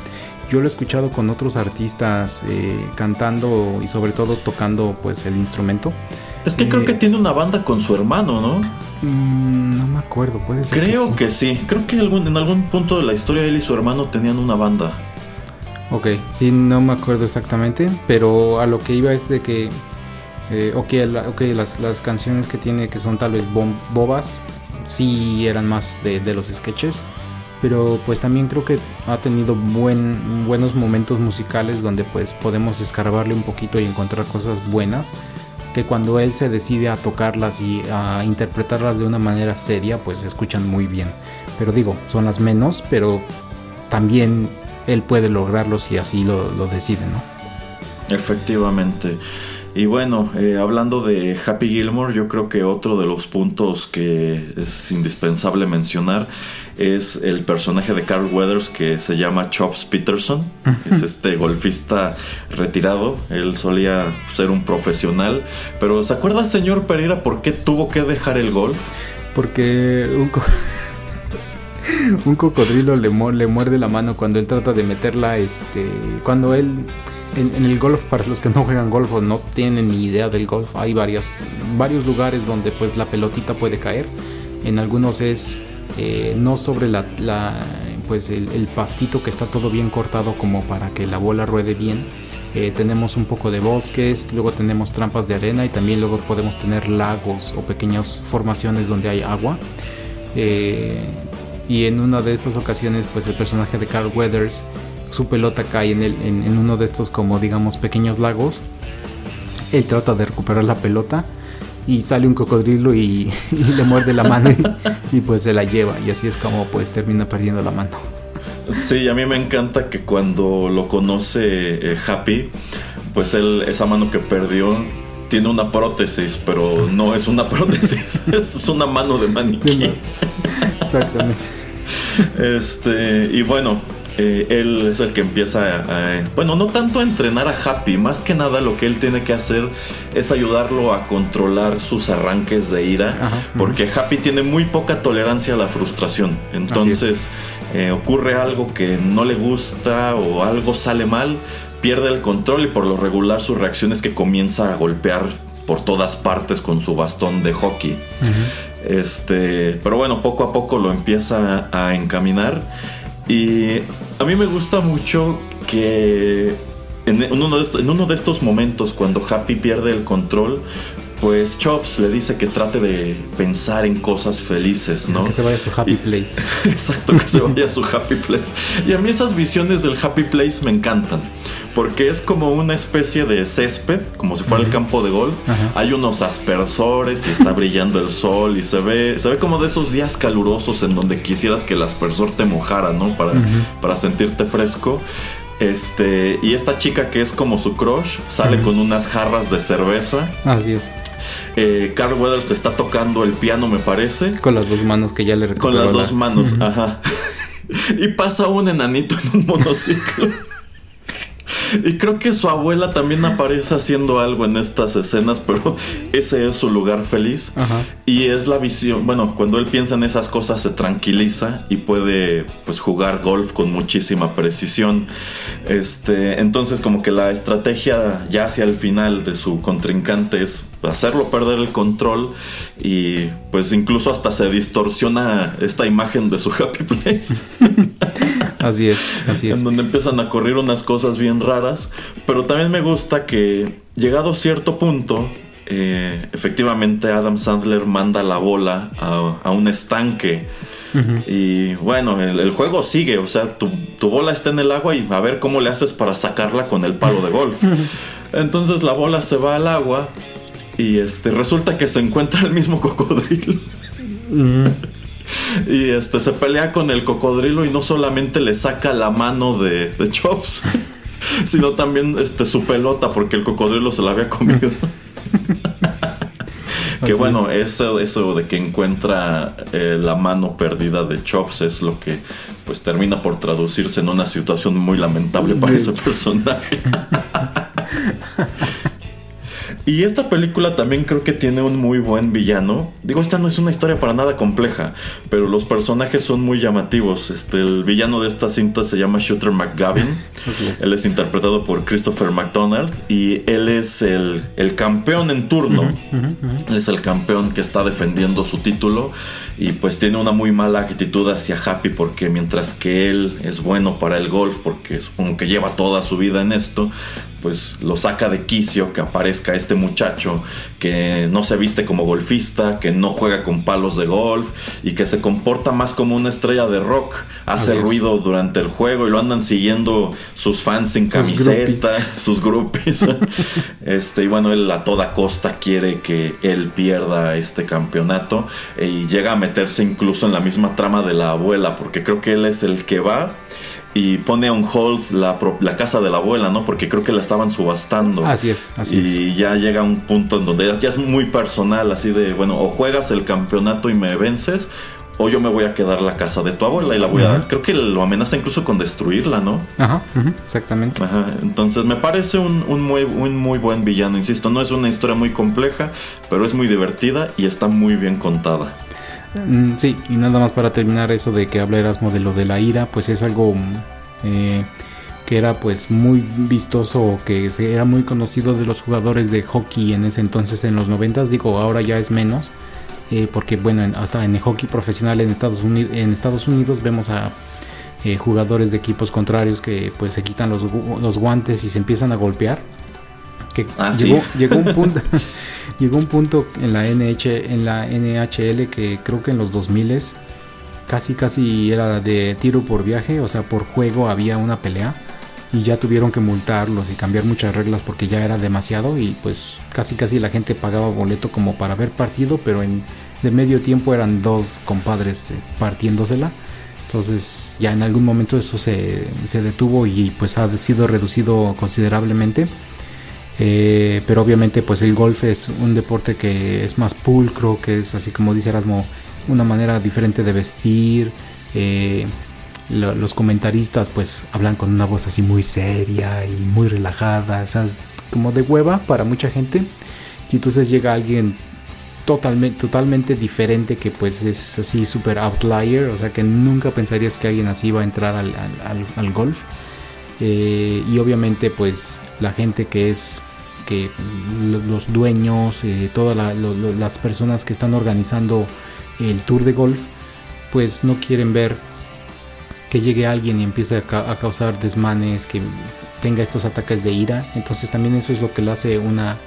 S1: Yo lo he escuchado con otros artistas eh, cantando y sobre todo tocando pues el instrumento.
S2: Es que creo
S1: Eh,
S2: que tiene una banda con su hermano, ¿no?
S1: Mm, no me acuerdo, puede ser.
S2: Creo
S1: sí.
S2: que sí. Creo que algún- en algún punto de la historia él y su hermano tenían una banda.
S1: Ok, sí, no me acuerdo exactamente, pero a lo que iba es de que, eh, la- ok, las, las canciones que tiene que son tal vez bom- bobas, sí eran más de, de los sketches, pero pues también creo que ha tenido buen, buenos momentos musicales donde pues podemos escarbarle un poquito y encontrar cosas buenas que cuando él se decide a tocarlas y a interpretarlas de una manera seria, pues se escuchan muy bien. Pero digo, son las menos, pero también él puede lograrlo si así lo, lo decide, ¿no?
S2: Efectivamente. Y bueno, eh, hablando de Happy Gilmore, yo creo que otro de los puntos que es indispensable mencionar es el personaje de Carl Weathers que se llama Chops Peterson. Es este golfista retirado. Él solía ser un profesional. Pero ¿se acuerda, señor Pereira, por qué tuvo que dejar el golf?
S1: Porque un, *laughs* un cocodrilo le, mu- le muerde la mano cuando él trata de meterla, este, cuando él en, en el golf para los que no juegan golf o no tienen ni idea del golf, hay varias varios lugares donde pues la pelotita puede caer. En algunos es eh, no sobre la, la- pues el, el pastito que está todo bien cortado como para que la bola ruede bien. Eh, tenemos un poco de bosques, luego tenemos trampas de arena y también luego podemos tener lagos o pequeñas formaciones donde hay agua. Eh, y en una de estas ocasiones, pues el personaje de Carl Weathers, su pelota cae en, el, en, en uno de estos como digamos pequeños lagos. Él trata de recuperar la pelota y sale un cocodrilo y, *laughs* y le muerde la mano y, *laughs* y, pues se la lleva. Y así es como pues termina perdiendo la mano.
S2: Sí, a mí me encanta que cuando lo conoce eh, Happy, pues él, esa mano que perdió, tiene una prótesis, pero no es una *laughs* prótesis, es una mano de maniquí.
S1: Exactamente.
S2: Este, y bueno, eh, él es el que empieza a, a- bueno, no tanto a entrenar a Happy, más que nada lo que él tiene que hacer es ayudarlo a controlar sus arranques de ira,
S1: Ajá.
S2: porque Happy tiene muy poca tolerancia a la frustración. Entonces, eh, ocurre algo que no le gusta o algo sale mal, pierde el control y por lo regular su reacción es que comienza a golpear por todas partes con su bastón de hockey. Este, pero bueno, poco a poco lo empieza a encaminar. Y a mí me gusta mucho que en uno de estos, momentos, cuando Happy pierde el control, pues Chops le dice que trate de pensar en cosas felices, ¿no?
S1: Que se vaya a su happy place. *laughs*
S2: Exacto, que se vaya a su happy place. Y a mí esas visiones del happy place me encantan. Porque es como una especie de césped, como si fuera el campo de golf. Hay unos aspersores y está brillando el sol y se ve, se ve como de esos días calurosos en donde quisieras que el aspersor te mojara, ¿no? Para, para sentirte fresco. Este, y esta chica que es como su crush sale con unas jarras de cerveza.
S1: Así es.
S2: Eh, Carl Weathers está tocando el piano, me parece.
S1: Con las dos manos que ya le
S2: Con
S1: recuperó
S2: las
S1: la-
S2: dos manos, ajá. *laughs* y pasa un enanito en un monociclo. y creo que su abuela también aparece haciendo algo en estas escenas, pero ese es su lugar feliz.
S1: Ajá.
S2: Y es la visión, bueno, cuando él piensa en esas cosas se tranquiliza y puede pues jugar golf con muchísima precisión. Este, entonces como que la estrategia ya hacia el final de su contrincante es hacerlo perder el control y pues incluso hasta se distorsiona esta imagen de su *laughs* happy place.
S1: Así es, así es.
S2: en donde empiezan a correr unas cosas bien raras. Pero también me gusta que, llegado cierto punto, eh, efectivamente Adam Sandler manda la bola a, a un estanque. Y bueno, el, el juego sigue, o sea, tu, tu bola está en el agua y a ver cómo le haces para sacarla con el palo de golf. *laughs* Entonces la bola se va al agua y este resulta que se encuentra el mismo cocodrilo. Y este se pelea con el cocodrilo y no solamente le saca la mano de, de Chops, *laughs* sino también este, su pelota porque el cocodrilo se la había comido. *laughs* que
S1: Así.
S2: bueno, eso, eso de que encuentra eh, la mano perdida de Chops es lo que pues termina por traducirse en una situación muy lamentable para ese personaje. *laughs* Y esta película también creo que tiene un muy buen villano. Digo, esta no es una historia para nada compleja, pero los personajes son muy llamativos. Este, el villano de esta cinta se llama Shooter McGavin. *laughs*
S1: Es.
S2: Él es interpretado por Christopher McDonald y él es el, el campeón en turno. Él es el campeón que está defendiendo su título y pues tiene una muy mala actitud hacia Happy porque mientras que él es bueno para el golf porque supongo que lleva toda su vida en esto, pues lo saca de quicio que aparezca este muchacho que no se viste como golfista, que no juega con palos de golf y que se comporta más como una estrella de rock. Hace
S1: Así es.
S2: ruido durante el juego y lo andan siguiendo sus fans sin camiseta, *laughs* sus groupies. *laughs* este, y bueno, él a toda costa quiere que él pierda este campeonato y llega a meterse incluso en la misma trama de la abuela, porque creo que él es el que va y pone on hold la, la casa de la abuela, ¿no? Porque creo que la estaban subastando.
S1: Así es, así
S2: y ya llega un punto en donde ya- es muy personal, así de, bueno, o juegas el campeonato y me vences, o yo me voy a quedar la casa de tu abuela y la voy a...
S1: Ujú.
S2: Creo que lo amenaza incluso con destruirla, ¿no?
S1: Ajá, exactamente.
S2: Ajá, entonces me parece un, un muy, un muy buen villano, insisto, no es una historia muy compleja, pero es muy divertida y está muy bien contada.
S1: Mm, sí, y nada más para terminar eso de que habla Erasmo de lo de la ira, pues es algo mm, eh, que era pues muy vistoso, que era muy conocido de los jugadores de hockey en ese entonces, en los noventas, digo, ahora ya es menos, eh, porque bueno, en- hasta en el hockey profesional en Estados Unidos, vemos a eh, jugadores de equipos contrarios que pues se quitan los guantes y se empiezan a golpear. Que
S2: Ah, sí.
S1: llegó, llegó un punto *laughs* *laughs* llegó un punto en la NH, en la NHL que creo que en los 2000 casi casi era de tiro por viaje, o sea, por juego había una pelea y ya tuvieron que multarlos y cambiar muchas reglas porque ya era demasiado y pues casi casi la gente pagaba boleto como para ver partido, pero en de medio tiempo eran dos compadres eh, partiéndosela. Entonces ya en algún momento eso se, se detuvo y pues ha sido reducido considerablemente. Eh, pero obviamente pues el golf es un deporte que es más pulcro, que es así como dice Erasmo, una manera diferente de vestir. eh, lo- los comentaristas pues hablan con una voz así muy seria y muy relajada, o sea, como de hueva para mucha gente. Y entonces llega alguien totalmente, totalmente diferente que pues es así super outlier, o sea que nunca pensarías que alguien así iba a entrar al- al golf. Eh, y obviamente pues la gente que es que lo- los dueños, eh, todas las personas que están organizando el tour de golf, pues no quieren ver que llegue alguien y empiece a, ca- a causar desmanes, que tenga estos ataques de ira. Entonces también eso es lo que le hace una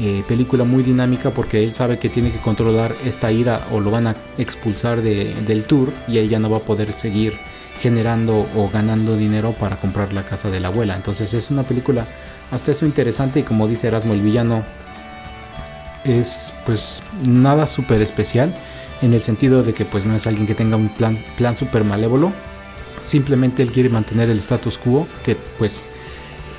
S1: eh, película muy dinámica porque él sabe que tiene que controlar esta ira o lo van a expulsar de- del tour y él ya no va a poder seguir generando o ganando dinero para comprar la casa de la abuela. Entonces es una película hasta eso interesante y como dice Erasmo el villano es pues nada súper especial en el sentido de que pues no es alguien que tenga un plan, plan súper malévolo. Simplemente él quiere mantener el status quo que pues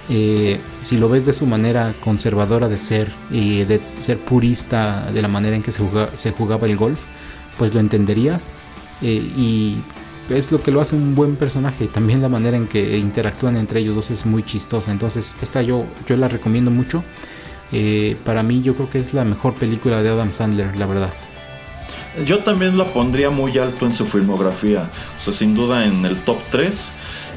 S1: eh, si lo ves de su manera conservadora de ser y de ser purista de la manera en que se, juga- se jugaba el golf, pues lo entenderías. Eh, y es lo que lo hace un buen personaje. También la manera en que interactúan entre ellos dos es muy chistosa. Entonces, esta yo, yo la recomiendo mucho. Eh, para mí, yo creo que es la mejor película de Adam Sandler, la verdad.
S2: Yo también la pondría muy alto en su filmografía, o sea, sin duda en el top 3.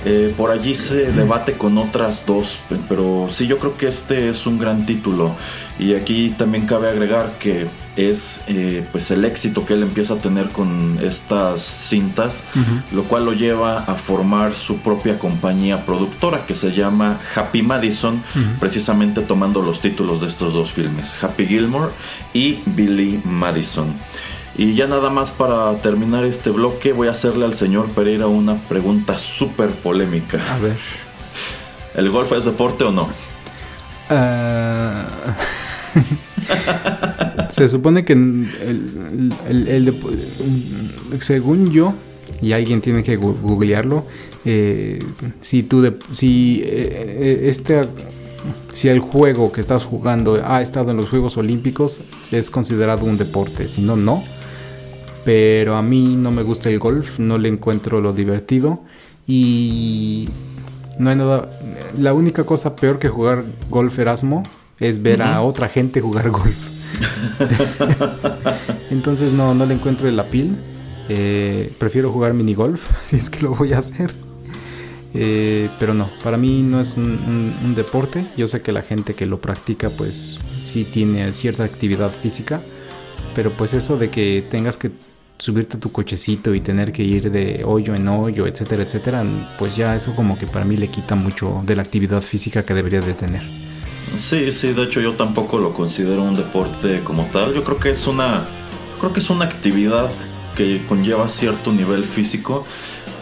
S2: Eh, por allí se debate con otras dos, pe- pero sí, yo creo que este es un gran título. Y aquí también cabe agregar que es eh, pues el éxito que él empieza a tener con estas cintas, lo cual lo lleva a formar su propia compañía productora que se llama Happy Madison, precisamente tomando los títulos de estos dos filmes, Happy Gilmore y Billy Madison. Y ya nada más para terminar este bloque voy a hacerle al señor Pereira una pregunta súper polémica.
S1: A ver.
S2: ¿El golf es deporte o no?
S1: Ah, *laughs* *laughs* se supone que el, según yo, y alguien tiene que googlearlo, eh, si tú si eh, eh, este si el juego que estás jugando ha estado en los Juegos Olímpicos es considerado un deporte, si no no. Pero a mí no me gusta el golf, no le encuentro lo divertido y no hay nada. La única cosa peor que jugar golf Erasmo es ver a otra gente jugar *laughs* golf. *laughs* Entonces no, no le encuentro el apil. Eh, prefiero jugar mini golf, *laughs* si es que lo voy a hacer. Eh, pero no, para mí no es un, un- un deporte. Yo sé que la gente que lo practica pues sí tiene cierta actividad física. Pero pues eso de que tengas que subirte a tu cochecito y tener que ir de hoyo en hoyo, etcétera, etcétera, pues ya eso como que para mí le quita mucho de la actividad física que debería de tener.
S2: Sí, sí, de hecho yo tampoco lo considero un deporte como tal. Yo creo que es una creo que es una actividad que conlleva cierto nivel físico,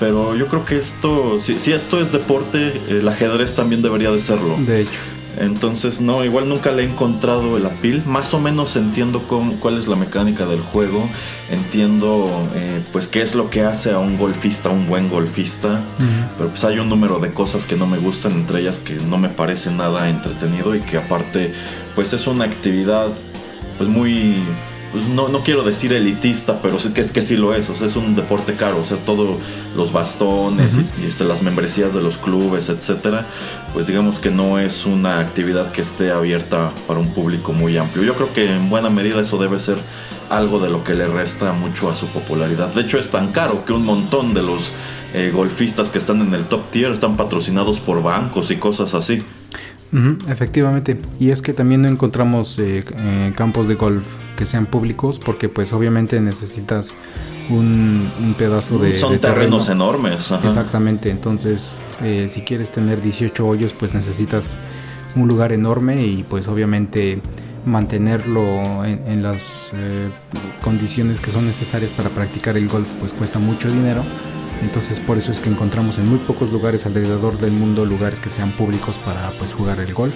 S2: pero yo creo que esto si, si esto es deporte, el ajedrez también debería de serlo.
S1: De hecho,
S2: Entonces, no, igual nunca le he encontrado el apil. Más o menos entiendo cómo, cuál es la mecánica del juego. Entiendo, eh, pues, qué es lo que hace a un golfista un buen golfista. Pero, pues, hay un número de cosas que no me gustan, entre ellas que no me parece nada entretenido y que, aparte, pues, es una actividad, pues, muy. Pues no, no quiero decir elitista, pero sí que es que sí lo es. O sea, es un deporte caro. O sea, todos los bastones y, y, este, las membresías de los clubes, etcétera. Pues digamos que no es una actividad que esté abierta para un público muy amplio. Yo creo que en buena medida eso debe ser algo de lo que le resta mucho a su popularidad. De hecho, es tan caro que un montón de los eh, golfistas que están en el top tier están patrocinados por bancos y cosas así.
S1: Ujú, efectivamente. Y es que también no encontramos eh, eh, campos de golf que sean públicos porque pues obviamente necesitas un, un pedazo de...
S2: Son
S1: de
S2: terrenos
S1: terreno.
S2: enormes. ajá.
S1: Exactamente, entonces eh, si quieres tener 18 hoyos pues necesitas un lugar enorme y pues obviamente mantenerlo en, en las eh, condiciones que son necesarias para practicar el golf pues cuesta mucho dinero. Entonces por eso es que encontramos en muy pocos lugares alrededor del mundo lugares que sean públicos para pues jugar el golf.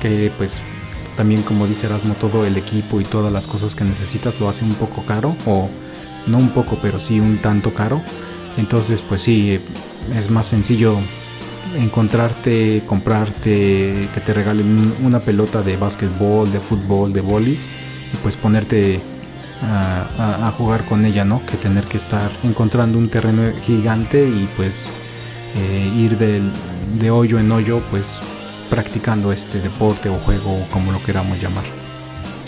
S1: Que pues también como dice Erasmo todo el equipo y todas las cosas que necesitas lo hace un poco caro o no un poco pero sí un tanto caro. Entonces pues sí es más sencillo encontrarte, comprarte, que te regalen un- una pelota de básquetbol, de fútbol, de vóley y pues ponerte a, a- a jugar con ella, ¿no? Que tener que estar encontrando un terreno gigante y pues eh, ir del- de hoyo en hoyo pues practicando este deporte o juego o como lo queramos llamar.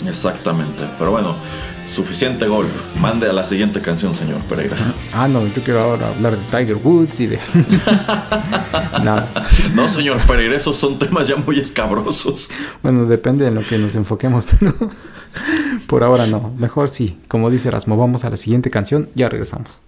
S2: Exactamente. Pero bueno, suficiente golf. Mande a la siguiente canción, señor Pereira.
S1: Ah, no, yo quiero ahora hablar de Tiger Woods y de... *laughs* Nada.
S2: No, señor Pereira, esos son temas ya muy escabrosos.
S1: Bueno, depende de lo que nos enfoquemos, *laughs* pero por ahora no. Mejor sí, como dice Erasmo, vamos a la siguiente canción, ya regresamos.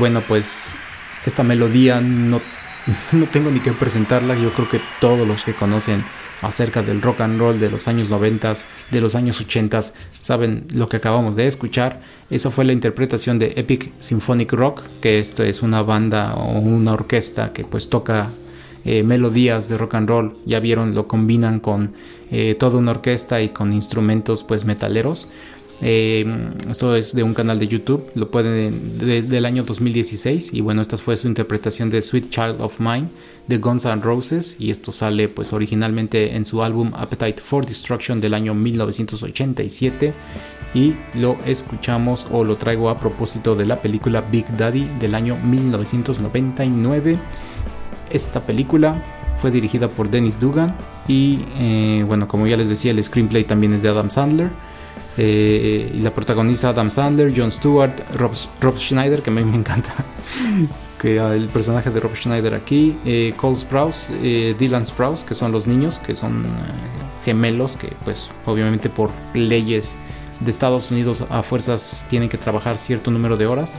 S1: Bueno, pues esta melodía no, *laughs* no tengo ni que presentarla. Yo creo que todos los que conocen acerca del rock and roll de los años 90, de los años 80, saben lo que acabamos de escuchar. Esa fue la interpretación de Epic Symphonic Rock, que esto es una banda o una orquesta que pues toca eh, melodías de rock and roll. Ya vieron, lo combinan con eh, toda una orquesta y con instrumentos pues metaleros. Eh, esto es de un canal de YouTube, lo pueden de- del año 2016 y bueno, esta fue su interpretación de Sweet Child of Mine de Guns N' Roses y esto sale pues originalmente en su álbum Appetite for Destruction del año 1987 y lo escuchamos o lo traigo a propósito de la película Big Daddy del año 1999. Esta película fue dirigida por Dennis Dugan y eh, bueno, como ya les decía, el screenplay también es de Adam Sandler. Eh, y la protagoniza Adam Sandler, Jon Stewart, Rob, Schneider, que a mí me encanta. *laughs* que el personaje de Rob Schneider aquí, eh, Cole Sprouse, eh, Dylan Sprouse, que son los niños, que son eh, gemelos, que pues obviamente por leyes de Estados Unidos a fuerzas tienen que trabajar cierto número de horas.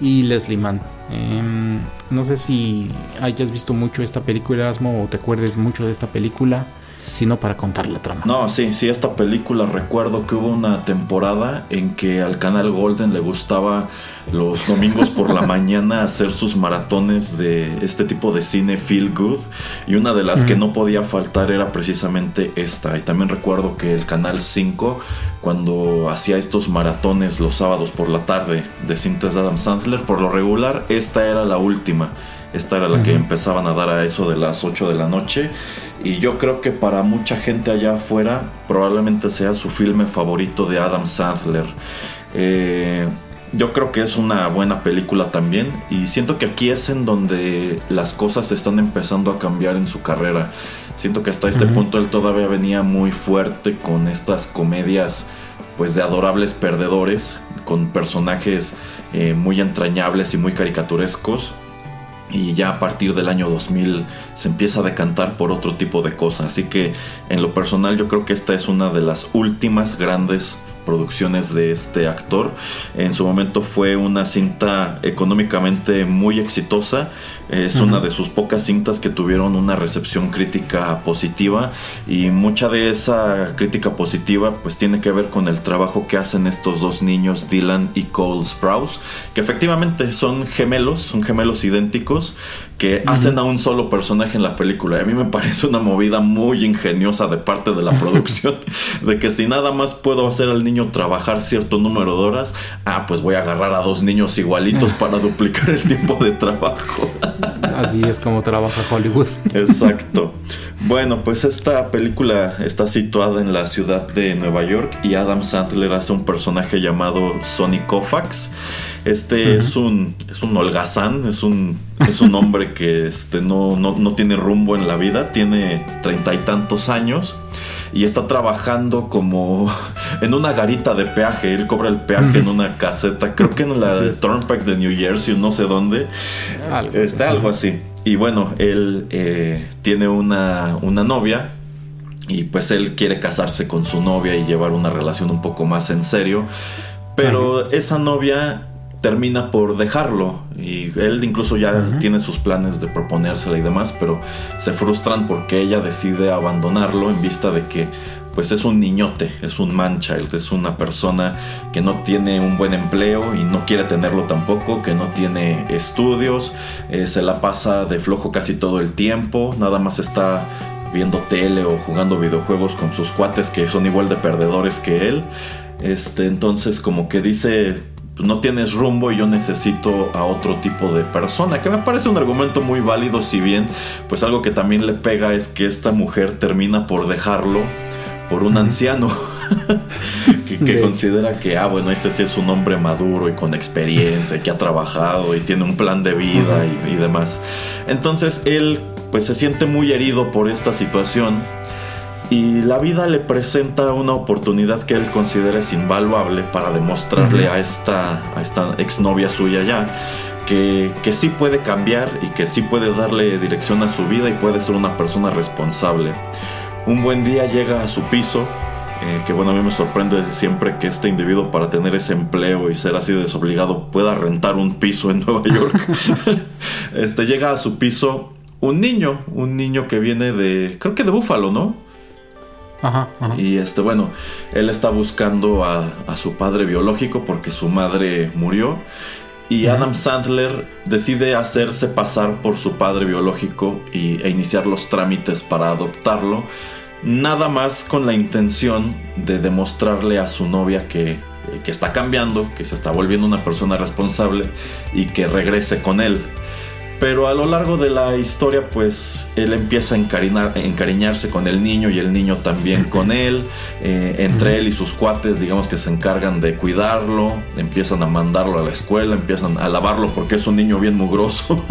S1: Y Leslie Mann. Em, no sé si hayas visto mucho esta película, Erasmo, o te acuerdes mucho de esta película, sino para contar la trama.
S2: No, sí, sí, esta película recuerdo que hubo una temporada en que al canal Golden le gustaba los domingos por la *laughs* mañana hacer sus maratones de este tipo de cine feel good y una de las que no podía faltar era precisamente esta. Y también recuerdo que el canal 5 cuando hacía estos maratones los sábados por la tarde de cintas de Adam Sandler, por lo regular esta era la última. Esta era la que empezaban a dar a eso de las 8 de la noche. Y yo creo que para mucha gente allá afuera probablemente sea su filme favorito de Adam Sandler. Eh, yo creo que es una buena película también. Y siento que aquí es en donde las cosas están empezando a cambiar en su carrera. Siento que hasta este punto él todavía venía muy fuerte con estas comedias pues de adorables perdedores, con personajes eh, muy entrañables y muy caricaturescos. Y ya a partir del año 2000 se empieza a decantar por otro tipo de cosas. Así que en lo personal yo creo que esta es una de las últimas grandes producciones de este actor. En su momento fue una cinta económicamente muy exitosa. Es
S1: Ujú.
S2: una de sus pocas cintas que tuvieron una recepción crítica positiva y mucha de esa crítica positiva pues tiene que ver con el trabajo que hacen estos dos niños Dylan y Cole Sprouse que efectivamente son gemelos, son gemelos idénticos que hacen a un solo personaje en la película. Y a mí me parece una movida muy ingeniosa de parte de la *laughs* producción de que si nada más puedo hacer al niño trabajar cierto número de horas, ah, pues voy a agarrar a dos niños igualitos para duplicar el tiempo de trabajo. *laughs*
S1: Así es como trabaja Hollywood.
S2: Exacto. Bueno, pues esta película está situada en la ciudad de Nueva York y Adam Sandler hace un personaje llamado Sonny Koufax. Este es un es un holgazán, es un es un hombre que este no, no, no tiene rumbo en la vida, tiene treinta y tantos años y está trabajando como *laughs* en una garita de peaje. Él cobra el peaje en una caseta, creo que en la. Turnpike de New Jersey, no sé dónde.
S1: Algo
S2: Este,
S1: así.
S2: algo así. Y bueno, él eh, tiene una, una novia y pues él quiere casarse con su novia y llevar una relación un poco más en serio. Pero esa novia termina por dejarlo y él incluso ya tiene sus planes de proponérsela y demás, pero se frustran porque ella decide abandonarlo en vista de que pues es un niñote, es un manchild, es una persona que no tiene un buen empleo y no quiere tenerlo tampoco, que no tiene estudios, eh, se la pasa de flojo casi todo el tiempo, nada más está viendo tele o jugando videojuegos con sus cuates que son igual de perdedores que él. Este, entonces como que dice, no tienes rumbo y yo necesito a otro tipo de persona, que me parece un argumento muy válido, si bien pues algo que también le pega es que esta mujer termina por dejarlo por un anciano *laughs* que, que
S1: De-
S2: considera que, ah, bueno, ese sí es un hombre maduro y con experiencia, que ha trabajado y tiene un plan de vida y, y demás. Entonces él pues se siente muy herido por esta situación y la vida le presenta una oportunidad que él considera es invaluable para demostrarle a esta, a esta exnovia suya ya que, que sí puede cambiar y que sí puede darle dirección a su vida y puede ser una persona responsable. Un buen día llega a su piso eh, que bueno, a mí me sorprende siempre que este individuo para tener ese empleo y ser así desobligado pueda rentar un piso en Nueva York. *laughs* este llega a su piso un niño, un niño que viene de, creo que de Búfalo, ¿no?
S1: Ajá, ajá.
S2: Y este, bueno, él está buscando a, a su padre biológico porque su madre murió. Y Adam Sandler decide hacerse pasar por su padre biológico y, e iniciar los trámites para adoptarlo. Nada más con la intención de demostrarle a su novia que, que está cambiando, que se está volviendo una persona responsable y que regrese con él. Pero a lo largo de la historia, pues él empieza a encariñarse con el niño y el niño también con él. Eh, entre él y sus cuates, digamos que se encargan de cuidarlo, empiezan a mandarlo a la escuela, empiezan a lavarlo porque es un niño bien mugroso.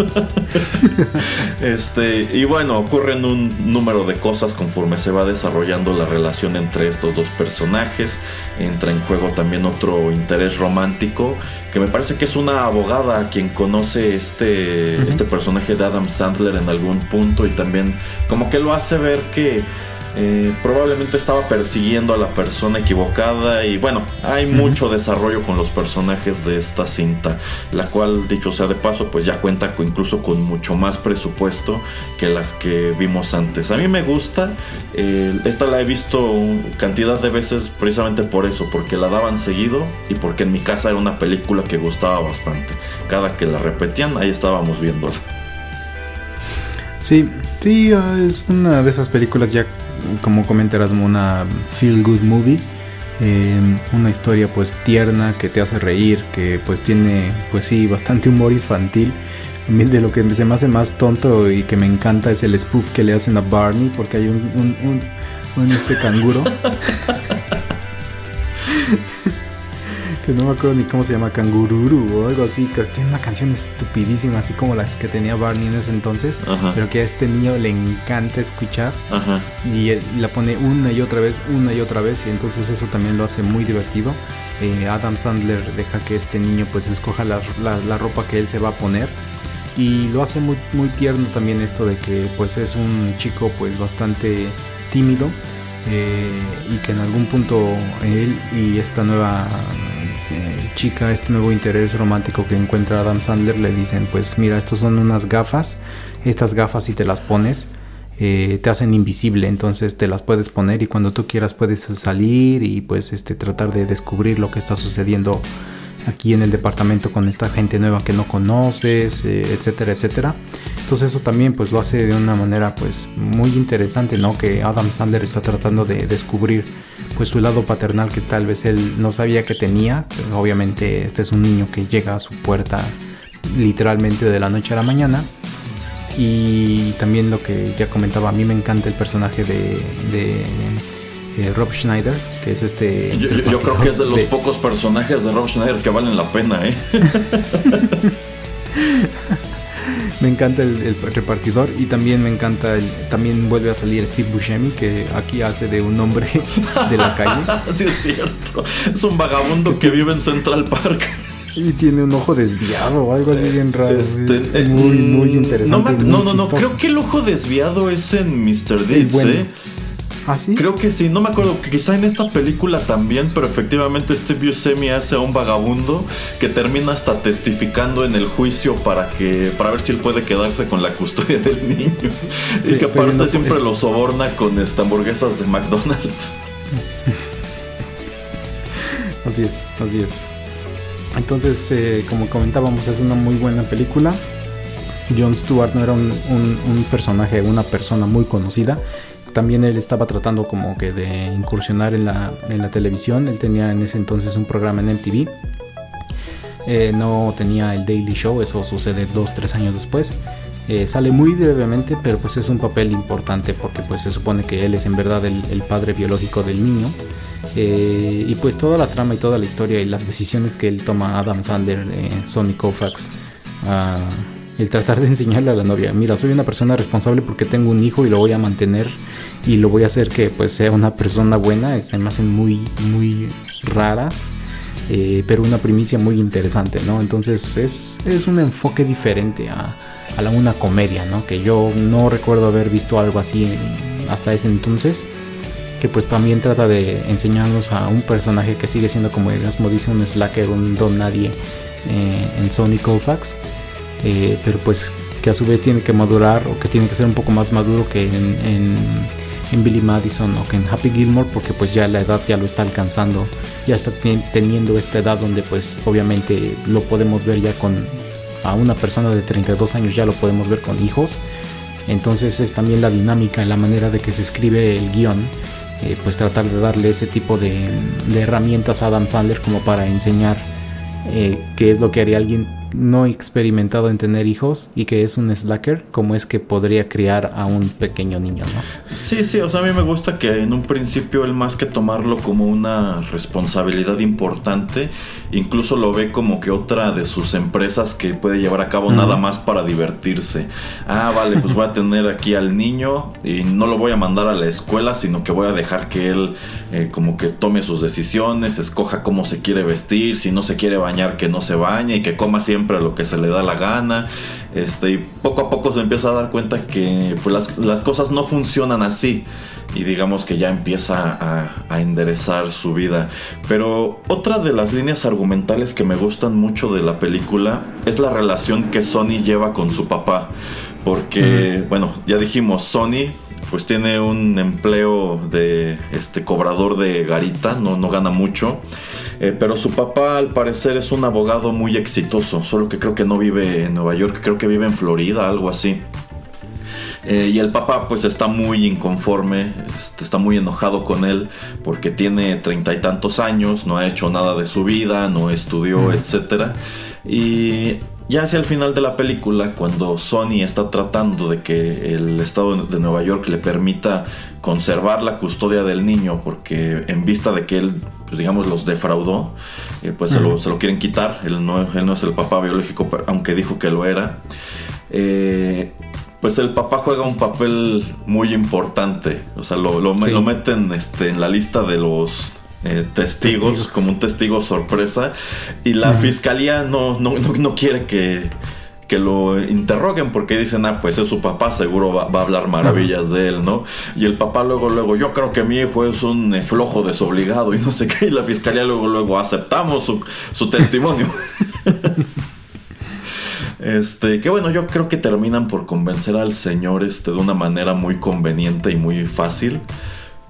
S2: *laughs* este, y bueno, ocurren un número de cosas conforme se va desarrollando la relación entre estos dos personajes. Entra en juego también otro interés romántico, que me parece que es una abogada a quien conoce este, este personaje de Adam Sandler en algún punto y también como que lo hace ver que eh, probablemente estaba persiguiendo a la persona equivocada y bueno, hay mucho desarrollo con los personajes de esta cinta, la cual dicho sea de paso pues ya cuenta con- incluso con mucho más presupuesto que las que vimos antes. A mí me gusta, eh, esta la he visto cantidad de veces precisamente por eso, porque la daban seguido y porque en mi casa era una película que gustaba bastante. Cada que la repetían ahí estábamos viéndola.
S1: Sí, sí, ah, es una de esas películas ya, como comentarás, una feel good movie. eh, una historia pues tierna que te hace reír, que pues tiene pues sí bastante humor infantil. A mí de lo que se me hace más tonto y que me encanta es el spoof que le hacen a Barney porque hay un, un, un- un, este canguro. *laughs* que no me acuerdo ni cómo se llama, Cangururu o algo así, que tiene una canción estupidísima, así como las que tenía Barney en ese entonces,
S2: Ajá.
S1: pero que a este niño le encanta escuchar
S2: Ajá.
S1: y la pone una y otra vez, una y otra vez, y entonces eso también lo hace muy divertido. Eh, Adam Sandler deja que este niño pues escoja la, la- la ropa que él se va a poner y lo hace muy, muy tierno también esto de que pues es un chico pues bastante tímido eh, y que en algún punto él y esta nueva eh, chica, este nuevo interés romántico que encuentra Adam Sandler le dicen pues mira estos son unas gafas, estas gafas si te las pones eh, te hacen invisible, entonces te las puedes poner y cuando tú quieras puedes salir y pues este tratar de descubrir lo que está sucediendo aquí en el departamento con esta gente nueva que no conoces, eh, etcétera, etcétera. Entonces eso también pues lo hace de una manera pues muy interesante, ¿no? Que Adam Sandler está tratando de descubrir pues su lado paternal que tal vez él no sabía que tenía. Obviamente este es un niño que llega a su puerta literalmente de la noche a la mañana. Y también lo que ya comentaba, a mí me encanta el personaje de, eh, Rob Schneider, que es este...
S2: Yo, yo- yo creo que es de los
S1: de-
S2: pocos personajes de Rob Schneider que valen la pena, ¿eh? *laughs*
S1: Me encanta el, el repartidor y también me encanta, el, también vuelve a salir Steve Buscemi, que aquí hace de un hombre de la calle *laughs*
S2: sí, es cierto. Es un vagabundo que vive en Central Park.
S1: y tiene un ojo desviado o algo así bien raro.
S2: Este,
S1: es
S2: eh,
S1: muy, muy interesante.
S2: No, me-
S1: muy
S2: no, no, creo que el ojo desviado es en Mr. Deeds,
S1: bueno.
S2: ¿eh?
S1: ¿Ah?
S2: Creo que sí, no me acuerdo, que quizá en esta película también, pero efectivamente Steve Buscemi hace a un vagabundo que termina hasta testificando en el juicio para que para ver si él puede quedarse con la custodia *laughs* del niño.
S1: Sí,
S2: y que aparte
S1: viendo-
S2: siempre lo soborna con esta hamburguesas de McDonald's. *laughs*
S1: Así es, así es. Entonces, eh, como comentábamos, es una muy buena película. Jon Stewart no era un, un- un personaje, una persona muy conocida. También él estaba tratando como que de incursionar en la, en la televisión. Él tenía en ese entonces un programa en MTV. Eh, no tenía el Daily Show, eso sucede dos, tres años después. Eh, sale muy brevemente, pero pues es un papel importante porque pues se supone que él es en verdad el, padre biológico del niño. Eh, y pues toda la trama y toda la historia y las decisiones que él toma Adam Sandler, Sonny Koufax, ah, el tratar de enseñarle a la novia, mira, soy una persona responsable porque tengo un hijo y lo voy a mantener y lo voy a hacer que pues sea una persona buena, eh, se me hacen muy, muy raras. eh, pero una primicia muy interesante, ¿no? Entonces es, es un enfoque diferente a, a la, una comedia, ¿no? Que yo no recuerdo haber visto algo así hasta ese entonces. que pues también trata de enseñarnos a un personaje que sigue siendo como Erasmo dice un slacker, un don nadie eh, en Sony Colfax, eh, pero pues que a su vez tiene que madurar o que tiene que ser un poco más maduro que en, en, en Billy Madison o que en Happy Gilmore porque pues ya la edad ya lo está alcanzando, ya está ten- teniendo esta edad donde pues obviamente lo podemos ver ya con a una persona de 32 años ya lo podemos ver con hijos. Entonces es también la dinámica, la manera de que se escribe el guion, eh, pues tratar de darle ese tipo de, de herramientas a Adam Sandler como para enseñar eh, qué es lo que haría alguien no experimentado en tener hijos y que es un slacker, como es que podría criar a un pequeño niño, ¿no?
S2: Sí, sí, o sea, a mí me gusta que en un principio él más que tomarlo como una responsabilidad importante, incluso lo ve como que otra de sus empresas que puede llevar a cabo nada más para divertirse. Ah, vale, pues voy a tener aquí al niño y no lo voy a mandar a la escuela, sino que voy a dejar que él eh, como que tome sus decisiones, escoja cómo se quiere vestir, si no se quiere bañar, que no se bañe y que coma siempre lo que se le da la gana. Este, y poco a poco se empieza a dar cuenta que pues, las, las cosas no funcionan así. Y digamos que ya empieza a, a enderezar su vida. Pero otra de las líneas argumentales que me gustan mucho de la película es la relación que Sony lleva con su papá. Porque, bueno, ya dijimos, Sony pues tiene un empleo de este cobrador de garita, no, no gana mucho. Eh, pero su papá al parecer es un abogado muy exitoso, solo que creo que no vive en Nueva York, creo que vive en Florida, algo así. Eh, y el papá pues está muy inconforme, este, está muy enojado con él porque tiene treinta y tantos años, no ha hecho nada de su vida, no estudió, etc. Y ya hacia el final de la película, cuando Sony está tratando de que el estado de Nueva York le permita conservar la custodia del niño, porque en vista de que él, pues, digamos, los defraudó, eh, pues se, lo, se lo quieren quitar. Él no, él no es el papá biológico, pero- aunque dijo que lo era. Eh, pues el papá juega un papel muy importante. O sea, lo, lo,
S1: Sí.
S2: lo meten este, en la lista de los eh, testigos,
S1: Testigos.
S2: como un testigo sorpresa. Y la fiscalía no, no, no, no quiere que, que lo interroguen porque dicen, ah, pues es su papá, seguro va, va a hablar maravillas de él, ¿no? Y el papá luego, luego, yo creo que mi hijo es un eh, flojo desobligado y no sé qué. Y la fiscalía luego, luego, aceptamos su, su testimonio. *laughs* Este, que bueno, yo creo que terminan por convencer al señor este de una manera muy conveniente y muy fácil.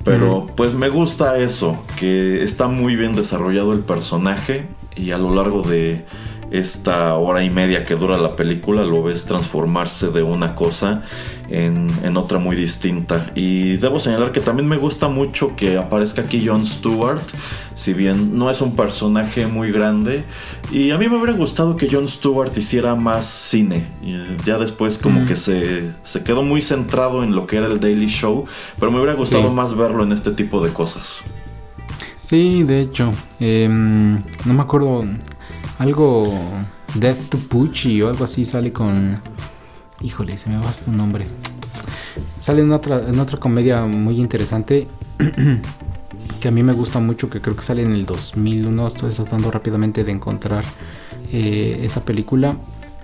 S2: Pero pues me gusta eso, que está muy bien desarrollado el personaje y a lo largo de esta hora y media que dura la película lo ves transformarse de una cosa en, en otra muy distinta. Y debo señalar que también me gusta mucho que aparezca aquí Jon Stewart, si bien no es un personaje muy grande. Y a mí me hubiera gustado que Jon Stewart hiciera más cine. Ya después como que se, se quedó muy centrado en lo que era el Daily Show, pero me hubiera gustado
S1: Sí.
S2: más verlo en este tipo de cosas.
S1: Sí, de hecho, em, no me acuerdo, algo Death to Pucci o algo así sale con... Híjole, se me va su nombre. Sale en otra, en otra comedia muy interesante *clears throat* que a mí me gusta mucho, que creo que sale en el 2001. Estoy tratando rápidamente de encontrar eh, esa película.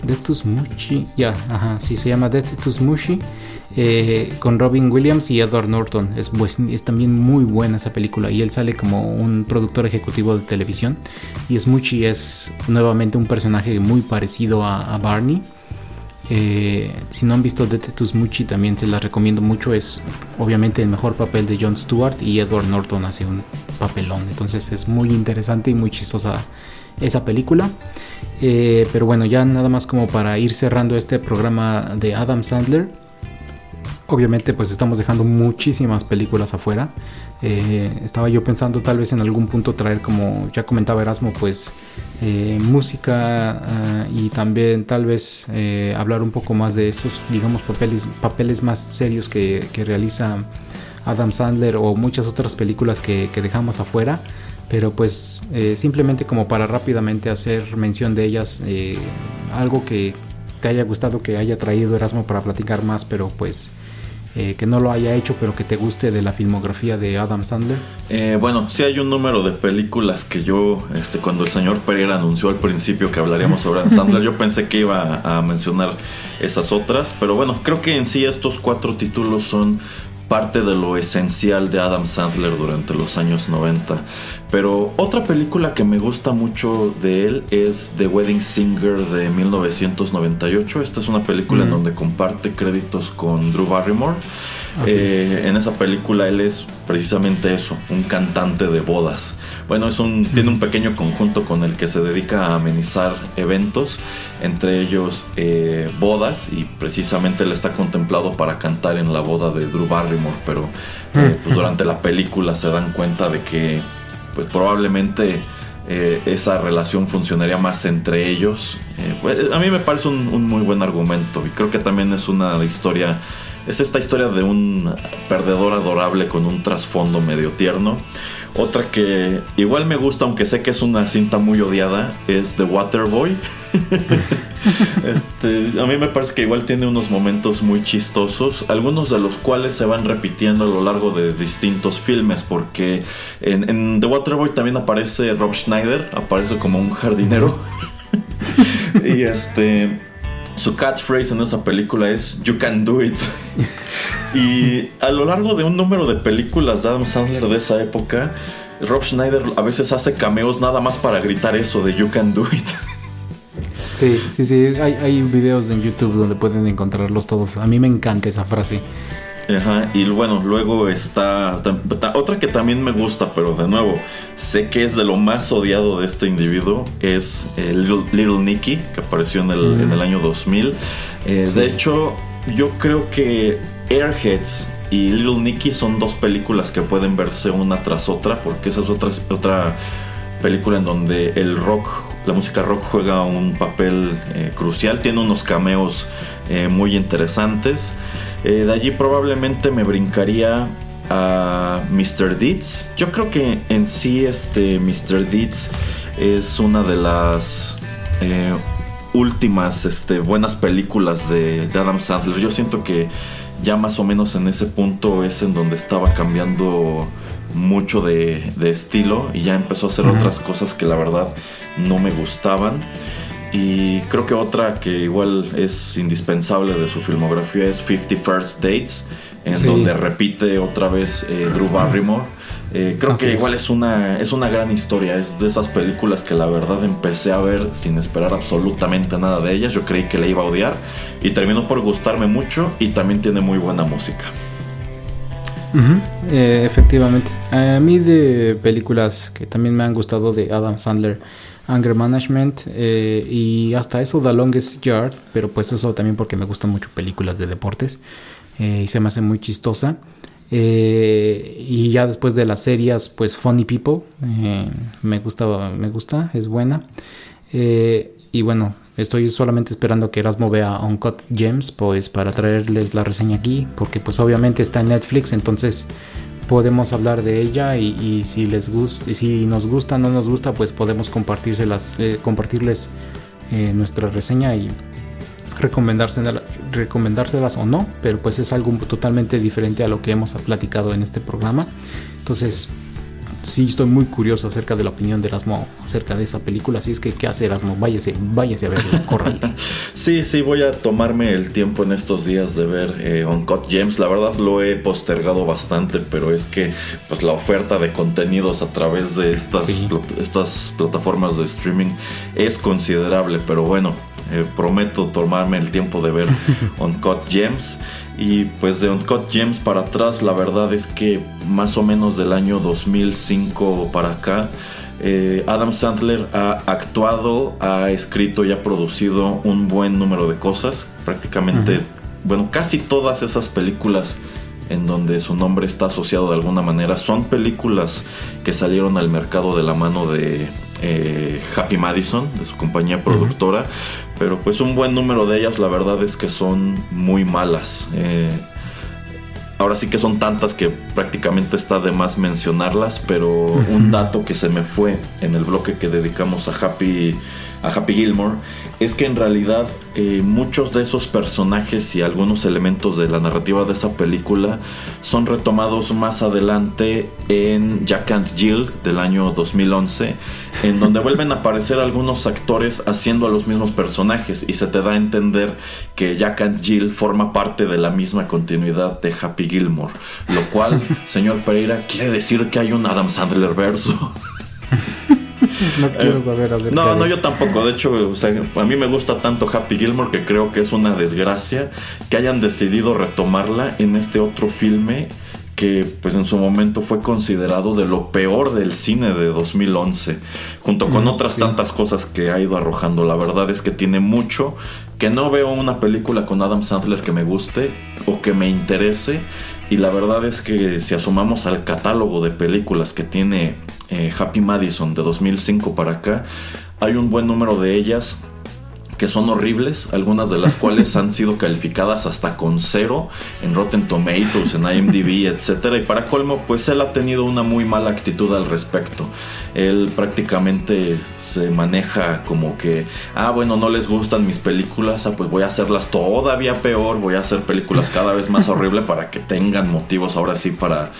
S1: Death to Smushy, ya, ajá, sí, se llama Death to Smushy, eh, con Robin Williams y Edward Norton. Es, es también muy buena esa película y él sale como un productor ejecutivo de televisión. Y Smushy es nuevamente un personaje muy parecido a Barney. Eh, si no han visto Death to Smushy también se las recomiendo mucho. Es obviamente el mejor papel de Jon Stewart y Edward Norton hace un papelón. Entonces es muy interesante y muy chistosa esa película. Eh, pero bueno, ya nada más como para ir cerrando este programa de Adam Sandler. Obviamente pues estamos dejando muchísimas películas afuera. Eh, estaba yo pensando tal vez en algún punto traer como ya comentaba Erasmo pues eh, música ah, y también tal vez eh, hablar un poco más de estos digamos papeles, papeles más serios que, realiza Adam Sandler o muchas otras películas que, dejamos afuera pero pues eh, simplemente como para rápidamente hacer mención de ellas eh, algo que te haya gustado que haya traído Erasmo para platicar más pero pues eh, que no lo haya hecho pero que te guste de la filmografía de Adam Sandler
S2: Eh, bueno, sí hay un número de películas que yo, este, cuando el señor Pereira anunció al principio que hablaríamos sobre Adam Sandler, yo pensé que iba a mencionar esas otras, pero bueno, creo que en sí estos cuatro títulos son parte de lo esencial de Adam Sandler durante los años 90. Pero otra película que me gusta mucho de él es The Wedding Singer de 1998. Esta es una película en
S1: Mm.
S2: donde comparte créditos con Drew Barrymore. Eh, en esa película él es precisamente eso, un cantante de bodas. Bueno, es un, tiene un pequeño conjunto con el que se dedica a amenizar eventos, entre ellos eh, bodas, y precisamente él está contemplado para cantar en la boda de Drew Barrymore, pero eh, pues durante la película se dan cuenta de que pues probablemente eh, esa relación funcionaría más entre ellos. Eh, pues, a mí me parece un, un muy buen argumento y creo que también es una historia, es esta historia de un perdedor adorable con un trasfondo medio tierno. Otra que igual me gusta, aunque sé que es una cinta muy odiada, es The Waterboy. *laughs* Este, a mí me parece que igual tiene unos momentos muy chistosos, algunos de los cuales se van repitiendo a lo largo de distintos filmes, porque en, en The Waterboy también aparece Rob Schneider, aparece como un jardinero. *laughs* y este, su catchphrase en esa película es You can do it. *laughs* y a lo largo de un número de películas de Adam Sandler de esa época, Rob Schneider a veces hace cameos nada más para gritar eso de You can do it. *laughs*
S1: Sí, sí, sí. Hay, videos en YouTube donde pueden encontrarlos todos. A mí me encanta esa frase.
S2: Ajá, y bueno, luego está otra que también me gusta, pero de nuevo, sé que es de lo más odiado de este individuo, es eh, Little, Little Nicky, que apareció en el,
S1: Mm.
S2: en el año 2000. Eh,
S1: Sí.
S2: De hecho, yo creo que Airheads y Little Nicky son dos películas que pueden verse una tras otra, porque esa es otra, otra película en donde el rock, la música rock juega un papel eh, crucial, tiene unos cameos eh, muy interesantes. Eh, de allí probablemente me brincaría a Mr. Deeds. Yo creo que en sí este Mr. Deeds es una de las eh, últimas este, buenas películas de, de Adam Sandler. Yo siento que ya más o menos en ese punto es en donde estaba cambiando mucho de, de estilo y ya empezó a hacer otras cosas que la verdad no me gustaban. Y creo que otra que igual es indispensable de su filmografía es 50 First Dates, en
S1: Sí.
S2: donde repite otra vez eh, Drew Barrymore. Eh, creo
S1: Así
S2: que igual es una, es una gran historia, es de esas películas que la verdad empecé a ver sin esperar absolutamente nada de ellas. Yo creí que la iba a odiar y terminó por gustarme mucho y también tiene muy buena música.
S1: Eh, efectivamente. A mí de películas que también me han gustado de Adam Sandler, Anger Management eh, y hasta eso The Longest Yard, pero pues eso también porque me gustan mucho películas de deportes eh, y se me hace muy chistosa. Eh, y ya después de las series, pues Funny People, me gusta, me gusta, es buena. Y bueno, estoy solamente esperando que Erasmo vea Uncut Gems, pues para traerles la reseña aquí, porque pues obviamente está en Netflix, entonces podemos hablar de ella y, si les gusta, si nos gusta, no nos gusta, pues podemos compartírselas, eh, compartirles eh, nuestra reseña y recomendárselas, recomendárselas o no, pero pues es algo totalmente diferente a lo que hemos platicado en este programa. Entonces, sí estoy muy curioso acerca de la opinión de Erasmo acerca de esa película. Así es que, ¿qué hace Erasmo? Váyase, váyase a verla, córrale. *laughs*
S2: Sí, sí, voy a tomarme el tiempo en estos días de ver eh, Uncut Gems. La verdad lo he postergado bastante, pero es que pues la oferta de contenidos a través de estas,
S1: Sí.
S2: estas plataformas de streaming es considerable. Pero bueno, eh, prometo tomarme el tiempo de ver *laughs* Uncut Gems. Y pues de Uncut Gems para atrás, la verdad es que más o menos del año 2005 para acá, eh, Adam Sandler ha actuado, ha escrito y ha producido un buen número de cosas. Prácticamente, bueno, casi todas esas películas en donde su nombre está asociado de alguna manera son películas que salieron al mercado de la mano de eh, Happy Madison, de su compañía productora. Pero pues un buen número de ellas, la verdad es que son muy malas. Eh, ahora sí que son tantas que prácticamente está de más mencionarlas, pero un dato que se me fue en el bloque que dedicamos a Happy, a Happy Gilmore, es que en realidad eh, muchos de esos personajes y algunos elementos de la narrativa de esa película son retomados más adelante en Jack and Jill del año 2011, en donde vuelven a aparecer algunos actores haciendo a los mismos personajes y se te da a entender que Jack and Jill forma parte de la misma continuidad de Happy Gilmore, lo cual, señor Pereira, quiere decir que hay un Adam Sandler verso. *laughs* *laughs*
S1: no quiero saber acerca
S2: No, no, yo tampoco. De hecho, o sea, a mí me gusta tanto Happy Gilmore que creo que es una desgracia que hayan decidido retomarla en este otro filme que pues en su momento fue considerado de lo peor del cine de 2011, junto con
S1: Ujú,
S2: otras
S1: sí.
S2: tantas cosas que ha ido arrojando. La verdad es que tiene mucho, que no veo una película con Adam Sandler que me guste o que me interese. Y la verdad es que si asomamos al catálogo de películas que tiene eh, Happy Madison de 2005 para acá, hay un buen número de ellas que son horribles, algunas de las *laughs* cuales han sido calificadas hasta con cero en Rotten Tomatoes, en IMDb, *laughs* etcétera. Y para colmo, pues él ha tenido una muy mala actitud al respecto. Él prácticamente se maneja como que, ah, bueno, no les gustan mis películas, ah, pues voy a hacerlas todavía peor, voy a hacer películas cada vez más horribles para que tengan motivos ahora sí para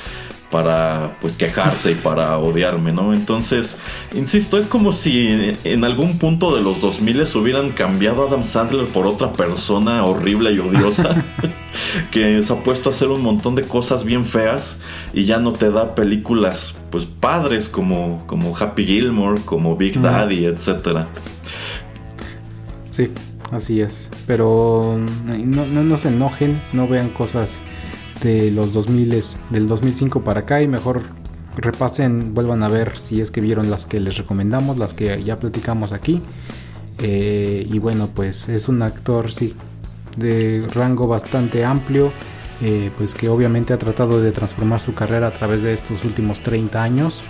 S2: para pues quejarse y para odiarme, ¿no? Entonces, insisto, es como si en algún punto de los 2000 hubieran cambiado a Adam Sandler por otra persona horrible y odiosa *laughs* que se ha puesto a hacer un montón de cosas bien feas y ya no te da películas pues padres como, como Happy Gilmore, como Big Daddy, etcétera.
S1: Sí, así es. Pero no, no, no se enojen, no vean cosas de los 2000, del 2005 para acá y mejor repasen, vuelvan a ver si es que vieron las que les recomendamos, las que ya platicamos aquí. Eh, y bueno, pues es un actor, sí, de rango bastante amplio, eh, pues que obviamente ha tratado de transformar su carrera a través de estos últimos 30 años,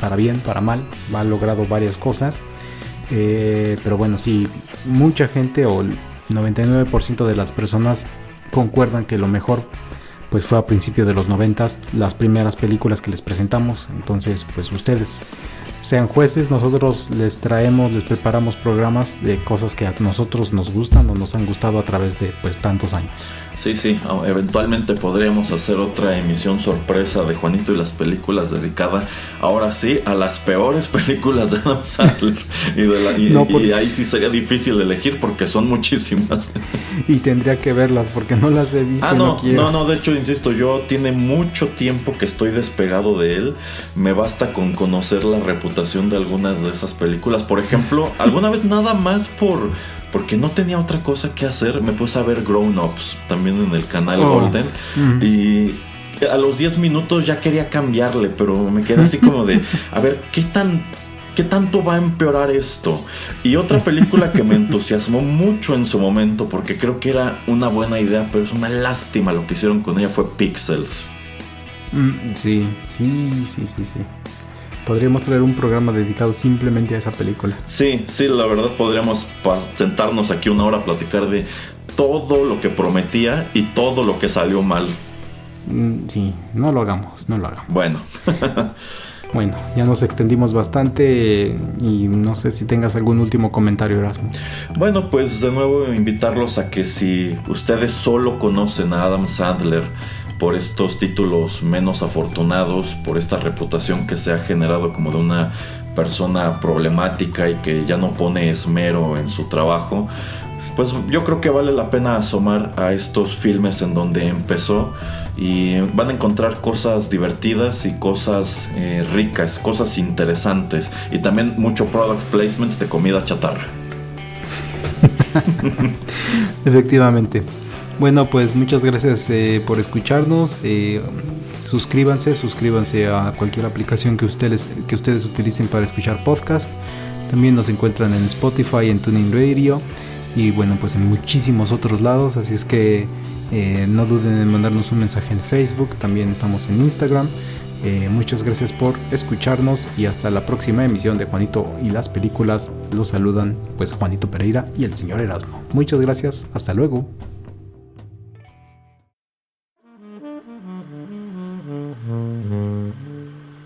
S1: para bien, para mal, ha logrado varias cosas. Eh, pero bueno, sí, mucha gente o el 99% de las personas concuerdan que lo mejor pues fue a principios de los 90 las primeras películas que les presentamos. Entonces, pues ustedes sean jueces, nosotros les traemos, les preparamos programas de cosas que a nosotros nos gustan o nos han gustado a través de pues tantos años.
S2: Sí, sí, eventualmente podríamos hacer otra emisión sorpresa de Juanito y las películas dedicada, ahora sí, a las peores *laughs* películas de Adam Sandler. Y, de la- y-
S1: No, porque-
S2: y ahí sí sería difícil elegir porque son muchísimas.
S1: Y tendría que verlas porque no las he visto.
S2: Ah, no,
S1: quiero.
S2: no, no, de hecho, insisto, yo tiene mucho tiempo que estoy despegado de él. Me basta con conocer la reputación de algunas de esas películas. Por ejemplo, alguna vez nada más por... Porque no tenía otra cosa que hacer, me puse a ver Grown Ups también en el canal
S1: Oh.
S2: Golden.
S1: Mm.
S2: Y a los 10 minutos ya quería cambiarle, pero me quedé así como de, a ver, ¿qué tan ¿Qué tanto va a empeorar esto? Y otra película que me entusiasmó mucho en su momento, porque creo que era una buena idea, pero es una lástima lo que hicieron con ella, fue Pixels.
S1: Mm, sí, sí, sí, sí, sí. Podríamos traer un programa dedicado simplemente a esa película.
S2: Sí, sí, la verdad podríamos sentarnos aquí una hora a platicar de todo lo que prometía y todo lo que salió mal.
S1: Mm, Sí, no lo hagamos, no lo hagamos.
S2: Bueno, *laughs*
S1: Bueno, ya nos extendimos bastante y no sé si tengas algún último comentario, Erasmo.
S2: Bueno, pues de nuevo invitarlos a que si ustedes solo conocen a Adam Sandler por estos títulos menos afortunados, por esta reputación que se ha generado como de una persona problemática y que ya no pone esmero en su trabajo, pues yo creo que vale la pena asomar a estos filmes en donde empezó y van a encontrar cosas divertidas y cosas eh, ricas, cosas interesantes y también mucho product placement de comida chatarra. *laughs*
S1: Efectivamente. Bueno, pues muchas gracias eh, por escucharnos. eh, suscríbanse, suscríbanse a cualquier aplicación que ustedes, que ustedes utilicen para escuchar podcast. También nos encuentran en Spotify, en Tuning Radio y bueno, pues en muchísimos otros lados. Así es que eh, no duden en mandarnos un mensaje en Facebook. También estamos en Instagram. Muchas gracias por escucharnos y hasta la próxima emisión de Juanito y las películas. Los saludan pues Juanito Pereira y el señor Erasmo. Muchas gracias, hasta luego.